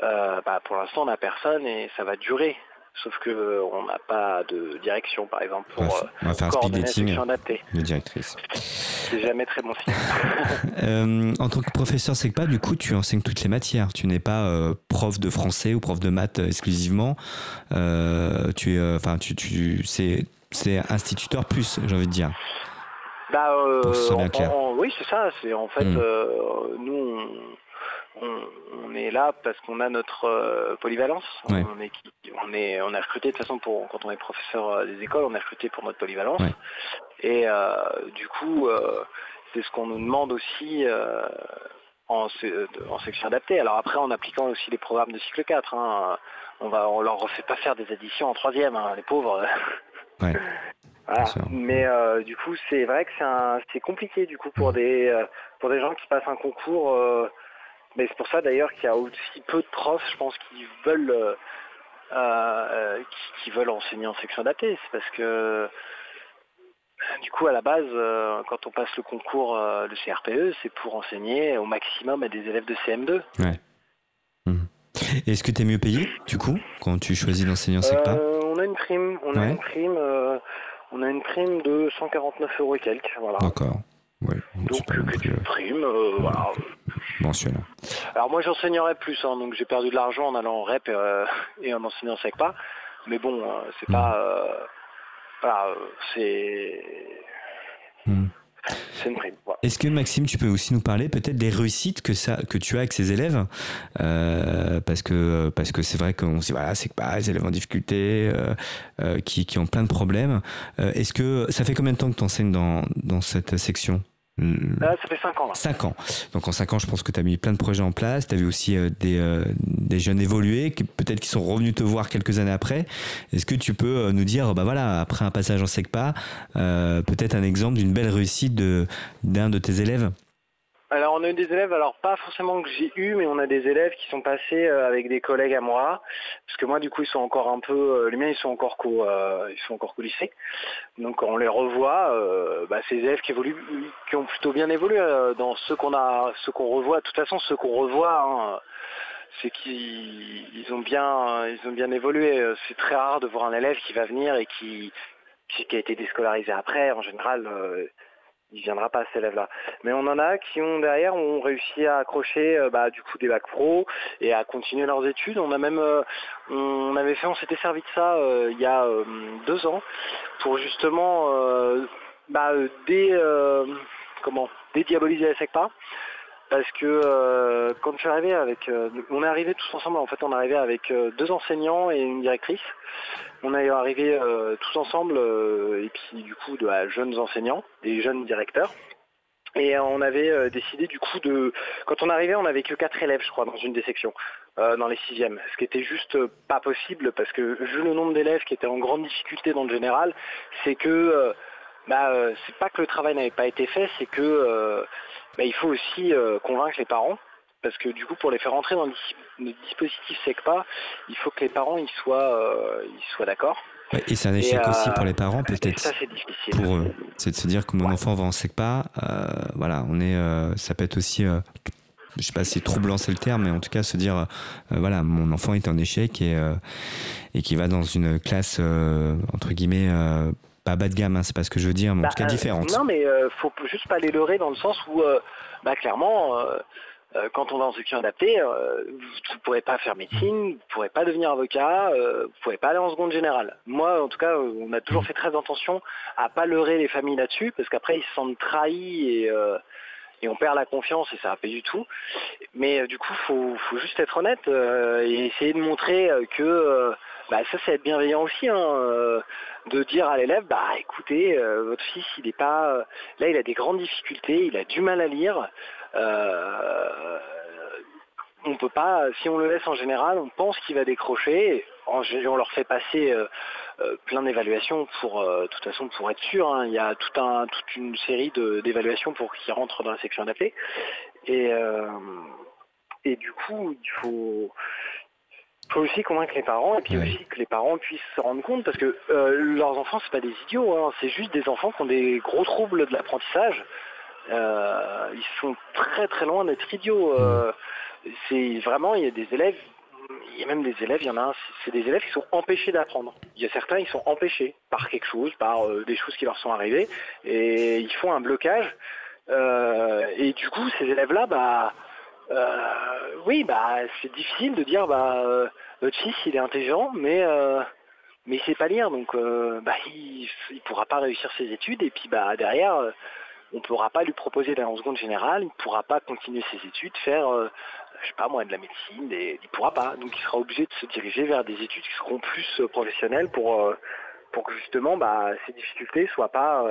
Bah, pour l'instant, on n'a personne et ça va durer. Sauf que euh, on n'a pas de direction, par exemple, pour on va faire un speed dating de directrice. C'est jamais très bon signe. Euh, en tant que professeur SECPA, du coup, tu enseignes toutes les matières. Tu n'es pas euh, prof de français ou prof de maths exclusivement. Euh, tu es, enfin, tu, tu, c'est, c'est instituteur plus, j'ai envie de dire. Bah, que oui, c'est ça. C'est en fait, Mm. euh, nous, on, on- on est là parce qu'on a notre euh, polyvalence. Ouais. On est, on est, on recruté de toute façon pour quand on est professeur euh, des écoles, on est recruté pour notre polyvalence. Ouais. Et euh, du coup, euh, c'est ce qu'on nous demande aussi. euh, en, section adaptée. Alors après, en appliquant aussi les programmes de cycle 4, hein, on va, on leur refait pas faire des additions en troisième, hein, les pauvres. Ouais. Voilà. Mais euh, du coup, c'est vrai que c'est compliqué du coup pour des euh, pour des gens qui passent un concours. euh, mais c'est pour ça d'ailleurs qu'il y a aussi peu de profs, je pense, qui veulent euh, euh, qui, qui veulent enseigner en section adaptée. C'est parce que du coup, à la base, euh, quand on passe le concours, le CRPE, c'est pour enseigner au maximum à des élèves de CM2. Et Est-ce que tu es mieux payé, du coup, quand tu choisis d'enseigner en SECPA on a une prime, on a Ouais. une prime, on a une prime de 149 euros et quelques, voilà. D'accord. C'est Donc que plus une prime, euh, voilà. Mensuel. Alors moi j'enseignerais plus, hein, donc j'ai perdu de l'argent en allant en REP euh, et en enseignant en SECPA. Mais bon, euh, c'est Mm. pas... euh, voilà, euh, c'est... Hmm. C'est une prime, voilà. Est-ce que Maxime, tu peux aussi nous parler peut-être des réussites que ça que tu as avec ces élèves? Euh, parce que parce que c'est vrai qu'on se dit voilà c'est que pas les élèves en difficulté euh, euh, qui, qui ont plein de problèmes. Euh, Est-ce que ça fait combien de temps que tu enseignes dans dans cette section? Là, ça fait 5 ans, là. 5 ans. Donc en 5 ans, je pense que tu as mis plein de projets en place. Tu as vu aussi euh, des, euh, des jeunes évoluer, peut-être qui sont revenus te voir quelques années après. Est-ce que tu peux euh, nous dire, bah voilà, après un passage en SECPA, euh, peut-être un exemple d'une belle réussite de, d'un de tes élèves? Alors on a eu des élèves, alors pas forcément que j'ai eu, mais on a des élèves qui sont passés euh, avec des collègues à moi, parce que moi du coup ils sont encore un peu, euh, les miens ils sont encore qu'au, euh, ils sont encore lycée, donc on les revoit, euh, bah, ces élèves qui ont plutôt bien évolué dans ceux qu'on a, ceux qu'on revoit. De toute façon ceux qu'on revoit, hein, c'est qu'ils ils ont bien, évolué. C'est très rare de voir un élève qui va venir et qui a été déscolarisé après. En général. Il viendra pas cet élève-là. Mais on en a qui ont derrière ont réussi à accrocher euh, bah, du coup des bacs pro et à continuer leurs études. On a même euh, on avait fait, on s'était servi de ça euh, il y a deux ans pour justement bah, dé, comment, dédiaboliser la SECPA parce que euh, quand je suis arrivé avec, euh, on est arrivé tous ensemble. En fait, on est arrivé avec euh, deux enseignants et une directrice. On est arrivé tous ensemble et puis du coup de jeunes enseignants, des jeunes directeurs. Et on avait décidé du coup de, quand on arrivait, on n'avait que quatre élèves, je crois, dans une des sections, dans les sixièmes. Ce qui était juste pas possible parce que vu le nombre d'élèves qui étaient en grande difficulté dans le général, c'est que bah, c'est pas que le travail n'avait pas été fait, c'est que bah, il faut aussi euh, convaincre les parents parce que du coup pour les faire entrer dans le, dispositif SECPA, il faut que les parents ils soient, euh, ils soient d'accord. et c'est un échec aussi pour les parents euh, peut-être. Ça c'est difficile. Pour eux, c'est de se dire que mon enfant va en SECPA, voilà, on est, ça peut être aussi je sais pas si troublant c'est le terme, mais en tout cas se dire, voilà, mon enfant est en échec et, et qui va dans une classe, entre guillemets, pas bas de gamme, hein, c'est pas ce que je veux dire, mais en bah, tout cas différente. non, mais euh, faut juste pas les leurrer dans le sens où, euh, bah, clairement, euh, quand on va en section adaptée, vous ne pourrez pas faire médecine, vous ne pourrez pas devenir avocat, vous ne pourrez pas aller en seconde générale. Moi, en tout cas, on a toujours fait très attention à pas leurrer les familles là-dessus, parce qu'après, ils se sentent trahis et, et on perd la confiance et ça va pas du tout. Mais du coup, faut, faut juste être honnête et essayer de montrer que bah, ça c'est être bienveillant aussi, hein, euh, de dire à l'élève, bah écoutez, euh, votre fils il est pas, euh, là il a des grandes difficultés, il a du mal à lire. on peut pas, si on le laisse en général, on pense qu'il va décrocher. on leur fait passer plein d'évaluations pour, de toute façon, pour être sûr. Hein. il y a toute une série d'évaluations pour qu'ils rentrent dans la section adaptée. Et, et du coup, il faut, faut aussi convaincre les parents et puis aussi que les parents puissent se rendre compte parce que euh, leurs enfants c'est pas des idiots, hein. c'est juste des enfants qui ont des gros troubles de l'apprentissage. Euh, ils sont très très loin d'être idiots. Euh, c'est vraiment il y a des élèves, il y a même des élèves, il y en a c'est des élèves qui sont empêchés d'apprendre. Il y a certains ils sont empêchés par quelque chose, par des choses qui leur sont arrivées et ils font un blocage. et du coup ces élèves là bah oui, bah c'est difficile de dire bah euh, votre fils il est intelligent, mais euh, mais il sait pas lire, donc bah il, il pourra pas réussir ses études et puis bah derrière on ne pourra pas lui proposer d'aller en seconde générale, il ne pourra pas continuer ses études, faire je sais pas moi de la médecine, et, il pourra pas, donc il sera obligé de se diriger vers des études qui seront plus professionnelles pour pour que justement bah, ces difficultés soient pas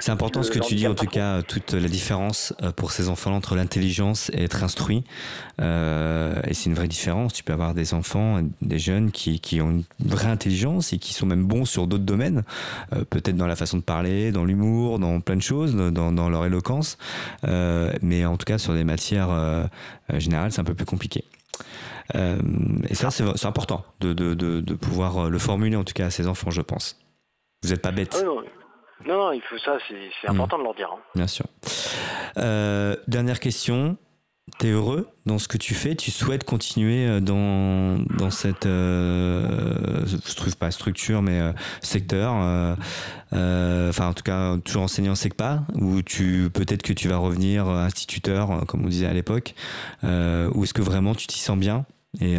c'est important ce que tu dis, en tout cas, toute la différence euh, pour ces enfants entre l'intelligence et être instruit. Euh, et c'est une vraie différence. Tu peux avoir des enfants, des jeunes qui, qui ont une vraie intelligence et qui sont même bons sur d'autres domaines, euh, peut-être dans la façon de parler, dans l'humour, dans plein de choses, dans, dans leur éloquence. Euh, mais en tout cas, sur des matières euh, générales, c'est un peu plus compliqué. Euh, et ça, c'est important de, de, de, de, pouvoir le formuler, en tout cas, à ces enfants, je pense. Vous n'êtes pas bête. Ah non, non, il faut ça, c'est important hmm. de leur dire. Hein. Bien sûr. Euh, dernière question. Tu es heureux dans ce que tu fais? Tu souhaites continuer euh, dans, dans cette, euh, je trouve pas structure, mais euh, secteur Enfin, en tout cas, toujours enseignant SECPA Ou tu, peut-être que tu vas revenir instituteur, comme on disait à l'époque Ou est-ce que vraiment tu t'y sens bien? Et,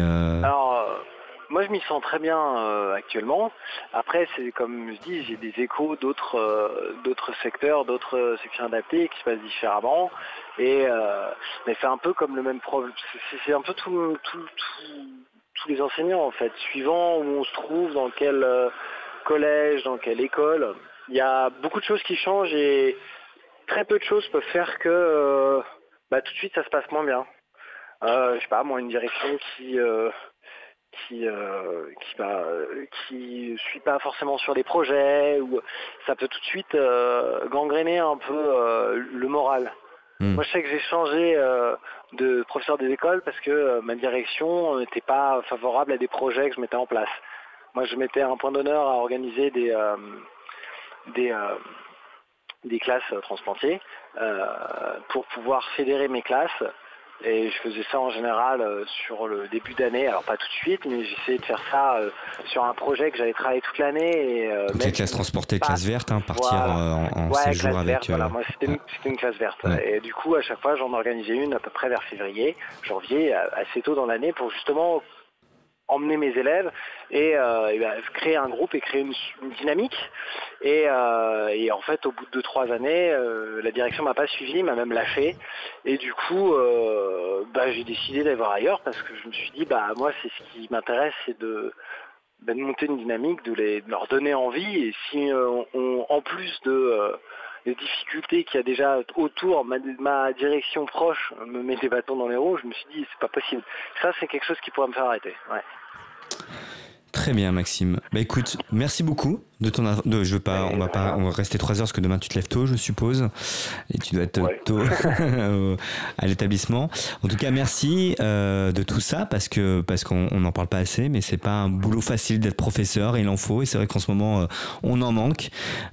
moi, je m'y sens très bien euh, actuellement. Après, c'est comme je dis, j'ai des échos d'autres euh, secteurs, d'autres euh, sections adaptées qui se passent différemment. Et mais c'est un peu comme le même problème. C'est un peu tous les enseignants en fait, suivant où on se trouve, dans quel collège, dans quelle école. Il y a beaucoup de choses qui changent et très peu de choses peuvent faire que bah, tout de suite ça se passe moins bien. je sais pas, moi une direction qui qui euh, qui bah, qui suit pas forcément sur les projets ou ça peut tout de suite euh, gangréner un peu euh, le moral. Hmm. Moi je sais que j'ai changé de professeur des écoles parce que ma direction n'était pas favorable à des projets que je mettais en place. Moi je mettais un point d'honneur à organiser des des des classes transplantiers pour pouvoir fédérer mes classes et je faisais ça en général euh, sur le début d'année, alors pas tout de suite, mais j'essayais de faire ça euh, sur un projet que j'avais travaillé toute l'année. Et, euh, Donc les classes transportées, classe verte, hein, partir en, en séjour avec... Verte, voilà, moi c'était une, classe verte. Et du coup, à chaque fois, j'en organisais une à peu près vers février, janvier, assez tôt dans l'année, pour justement emmener mes élèves et, bah, créer un groupe et créer une, dynamique. Et, en fait, au bout de 2-3 années, la direction m'a pas suivi, m'a même lâché. Et du coup, bah, j'ai décidé d'aller voir ailleurs parce que je me suis dit, bah moi, c'est ce qui m'intéresse, c'est de ben, de monter une dynamique, de, les, leur donner envie. Et si euh, on, en plus de des difficultés qu'il y a déjà autour, ma, direction proche me met des bâtons dans les roues, je me suis dit c'est pas possible. Ça c'est quelque chose qui pourrait me faire arrêter. Très bien Maxime. Bah écoute, merci beaucoup de ton de, je veux pas on va pas on va rester trois heures parce que demain tu te lèves tôt je suppose. Et tu dois être tôt à l'établissement. En tout cas merci euh, de tout ça parce que parce qu'on n'en parle pas assez mais c'est pas un boulot facile d'être professeur il en faut. Et c'est vrai qu'en ce moment euh, on en manque.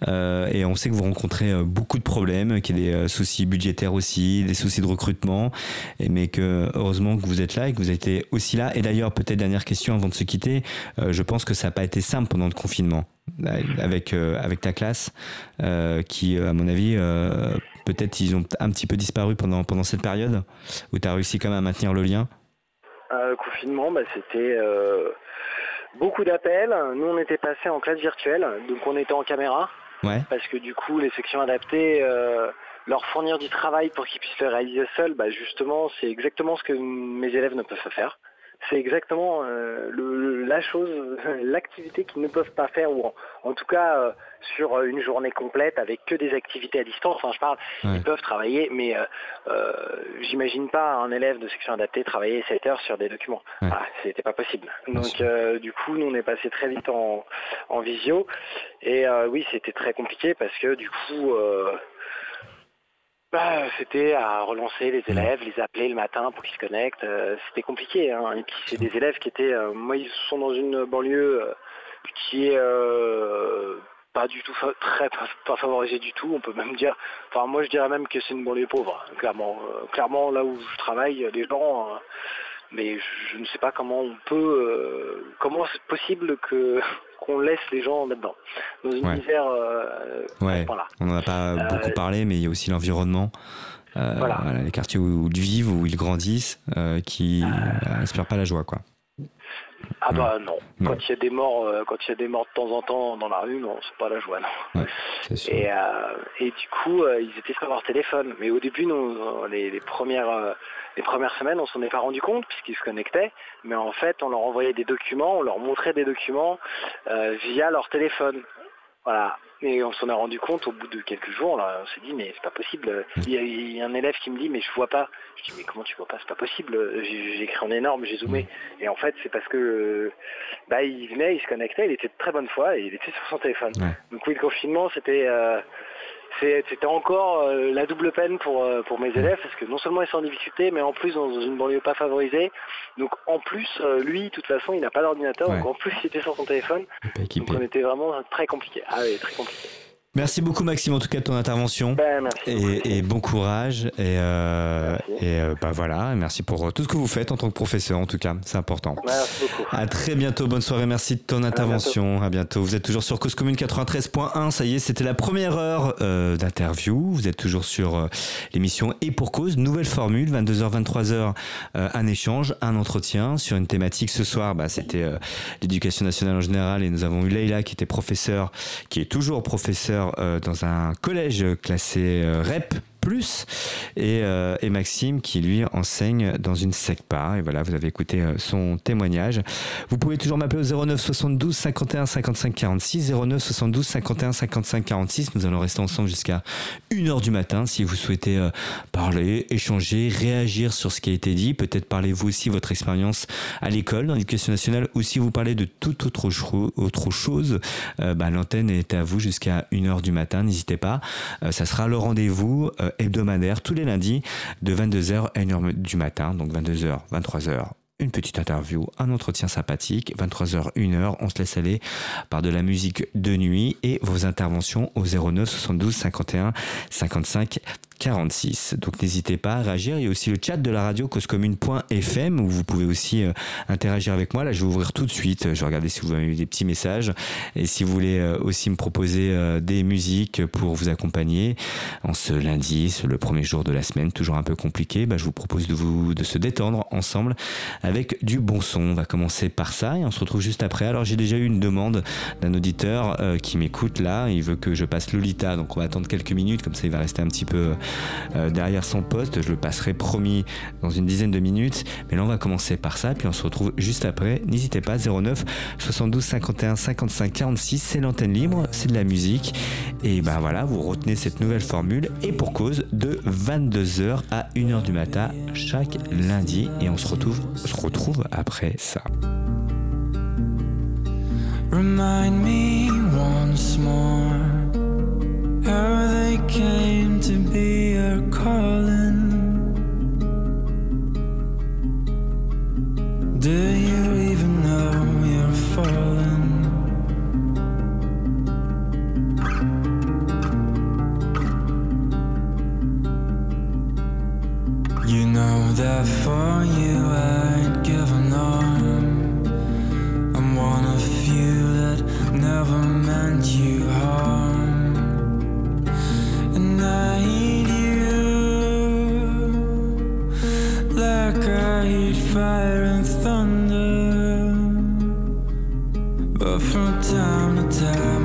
Euh, et on sait que vous rencontrez euh, beaucoup de problèmes qu'il y a des soucis budgétaires aussi des soucis de recrutement. Et mais que heureusement que vous êtes là et que vous avez été aussi là. Et d'ailleurs peut-être dernière question avant de se quitter je pense que ça n'a pas été simple pendant le confinement avec, euh, avec ta classe, euh, qui, euh, à mon avis, peut-être ils ont un petit peu disparu pendant, pendant cette période, où tu as réussi quand même à maintenir le lien? Le confinement, bah, c'était beaucoup d'appels. Nous, on était passé en classe virtuelle, donc on était en caméra. Ouais. Parce que du coup, les sections adaptées, leur fournir du travail pour qu'ils puissent le réaliser seuls, bah, justement, c'est exactement ce que mes élèves ne peuvent pas faire c'est exactement euh, la chose, l'activité qu'ils ne peuvent pas faire, ou en, tout cas euh, sur une journée complète avec que des activités à distance. Enfin, je parle, ils peuvent travailler, mais euh, j'imagine pas un élève de section adaptée travailler 7 heures sur des documents. Ah, c'était pas possible. Donc, du coup, nous on est passé très vite en, en visio, et oui, c'était très compliqué parce que du coup bah, c'était à relancer les élèves, les appeler le matin pour qu'ils se connectent. Euh, c'était compliqué. Hein. Et puis c'est des élèves qui étaient, euh, moi ils sont dans une banlieue euh, qui est pas du tout très pas, favorisée du tout. On peut même dire, enfin moi je dirais même que c'est une banlieue pauvre. Clairement, clairement là où je travaille, les gens mais je ne sais pas comment on peut, comment c'est possible que qu'on laisse les gens là-dedans, dans une misère. Euh, ouais. On n'en a pas euh, beaucoup parlé, mais il y a aussi l'environnement. Euh, voilà. les quartiers où, ils vivent, où ils grandissent, qui n'inspirent pas la joie, quoi. Ah bah non. Quand il y a des morts, quand il y a des morts de temps en temps dans la rue, non, c'est pas la joie, non. et, et, du coup, ils étaient sur leur téléphone. Mais au début, nous, les, les premières les premières semaines, on s'en est pas rendu compte puisqu'ils se connectaient, mais en fait, on leur envoyait des documents, on leur montrait des documents euh, via leur téléphone. Voilà. Et on s'en est rendu compte au bout de quelques jours, là, on s'est dit mais c'est pas possible. Il y, a, un élève qui me dit mais je vois pas. Je dis mais comment tu vois pas? C'est pas possible. J'ai écrit en énorme, j'ai zoomé. Et en fait c'est parce que bah il venait, il se connectait, il était de très bonne foi et il était sur son téléphone. Donc oui le confinement c'était euh, c'était encore euh, la double peine pour, euh, pour mes élèves parce que non seulement ils sont en difficulté mais en plus dans une banlieue pas favorisée. Donc en plus euh, lui de toute façon il n'a pas d'ordinateur. Donc en plus il était sur son téléphone. Donc on était vraiment très compliqué. Ah oui très compliqué Merci beaucoup Maxime en tout cas de ton intervention. Ben, et, bon courage. Et, euh, et euh, bah voilà. Merci pour tout ce que vous faites en tant que professeur en tout cas. C'est important. Merci beaucoup. À très bientôt. Bonne soirée. Merci de ton intervention. à bientôt. Vous êtes toujours sur Cause Commune 93.1 ça y est c'était la première heure euh, d'interview. Vous êtes toujours sur l'émission et pour cause. Nouvelle formule 22h 23h un échange un entretien sur une thématique. Ce soir bah, c'était l'éducation nationale en général. Et nous avons eu Leïla qui était professeur qui est toujours professeur euh, dans un collège classé euh, REP plus. Et, euh, et, Maxime qui lui enseigne dans une SECPA. Et voilà vous avez écouté euh, son témoignage. Vous pouvez toujours m'appeler au 09 72 51 55 46 09 72 51 55 46 nous allons rester ensemble jusqu'à 1h du matin si vous souhaitez euh, parler échanger réagir sur ce qui a été dit. Peut-être parlez vous aussi votre expérience à l'école dans l'éducation nationale ou si vous parlez de toute autre, autre chose bah, l'antenne est à vous jusqu'à 1h du matin. N'hésitez pas. Ça sera le rendez-vous hebdomadaire tous les lundis de 22h à 1h du matin, donc 22h, 23h, une petite interview, un entretien sympathique, 23h, 1h, on se laisse aller par de la musique de nuit. Et vos interventions au 09 72 51 55 46. Donc n'hésitez pas à réagir. Il y a aussi le chat de la radio causecommune.fm où vous pouvez aussi euh, interagir avec moi. Là, je vais ouvrir tout de suite. Je vais regarder si vous avez eu des petits messages. Et si vous voulez euh, aussi me proposer euh, des musiques pour vous accompagner en ce lundi, le premier jour de la semaine, toujours un peu compliqué, bah, je vous propose de, vous, de se détendre ensemble avec du bon son. On va commencer par ça et on se retrouve juste après. Alors j'ai déjà eu une demande d'un auditeur qui m'écoute là. Il veut que je passe Lolita. Donc on va attendre quelques minutes. Comme ça, il va rester un petit peu euh, derrière son poste. Je le passerai promis dans une dizaine de minutes. Mais là, on va commencer par ça, puis on se retrouve juste après. N'hésitez pas, 09 72 51 55 46, c'est l'antenne libre, c'est de la musique. Et ben voilà, vous retenez cette nouvelle formule et pour cause de 22h à 1h du matin chaque lundi. Et on se retrouve, on se retrouve après ça. Remind me once more how they came to be your calling. Do you even know you're falling? You know that for you I'd give an arm. I'm one of few that never like I hate fire and thunder. But from time to time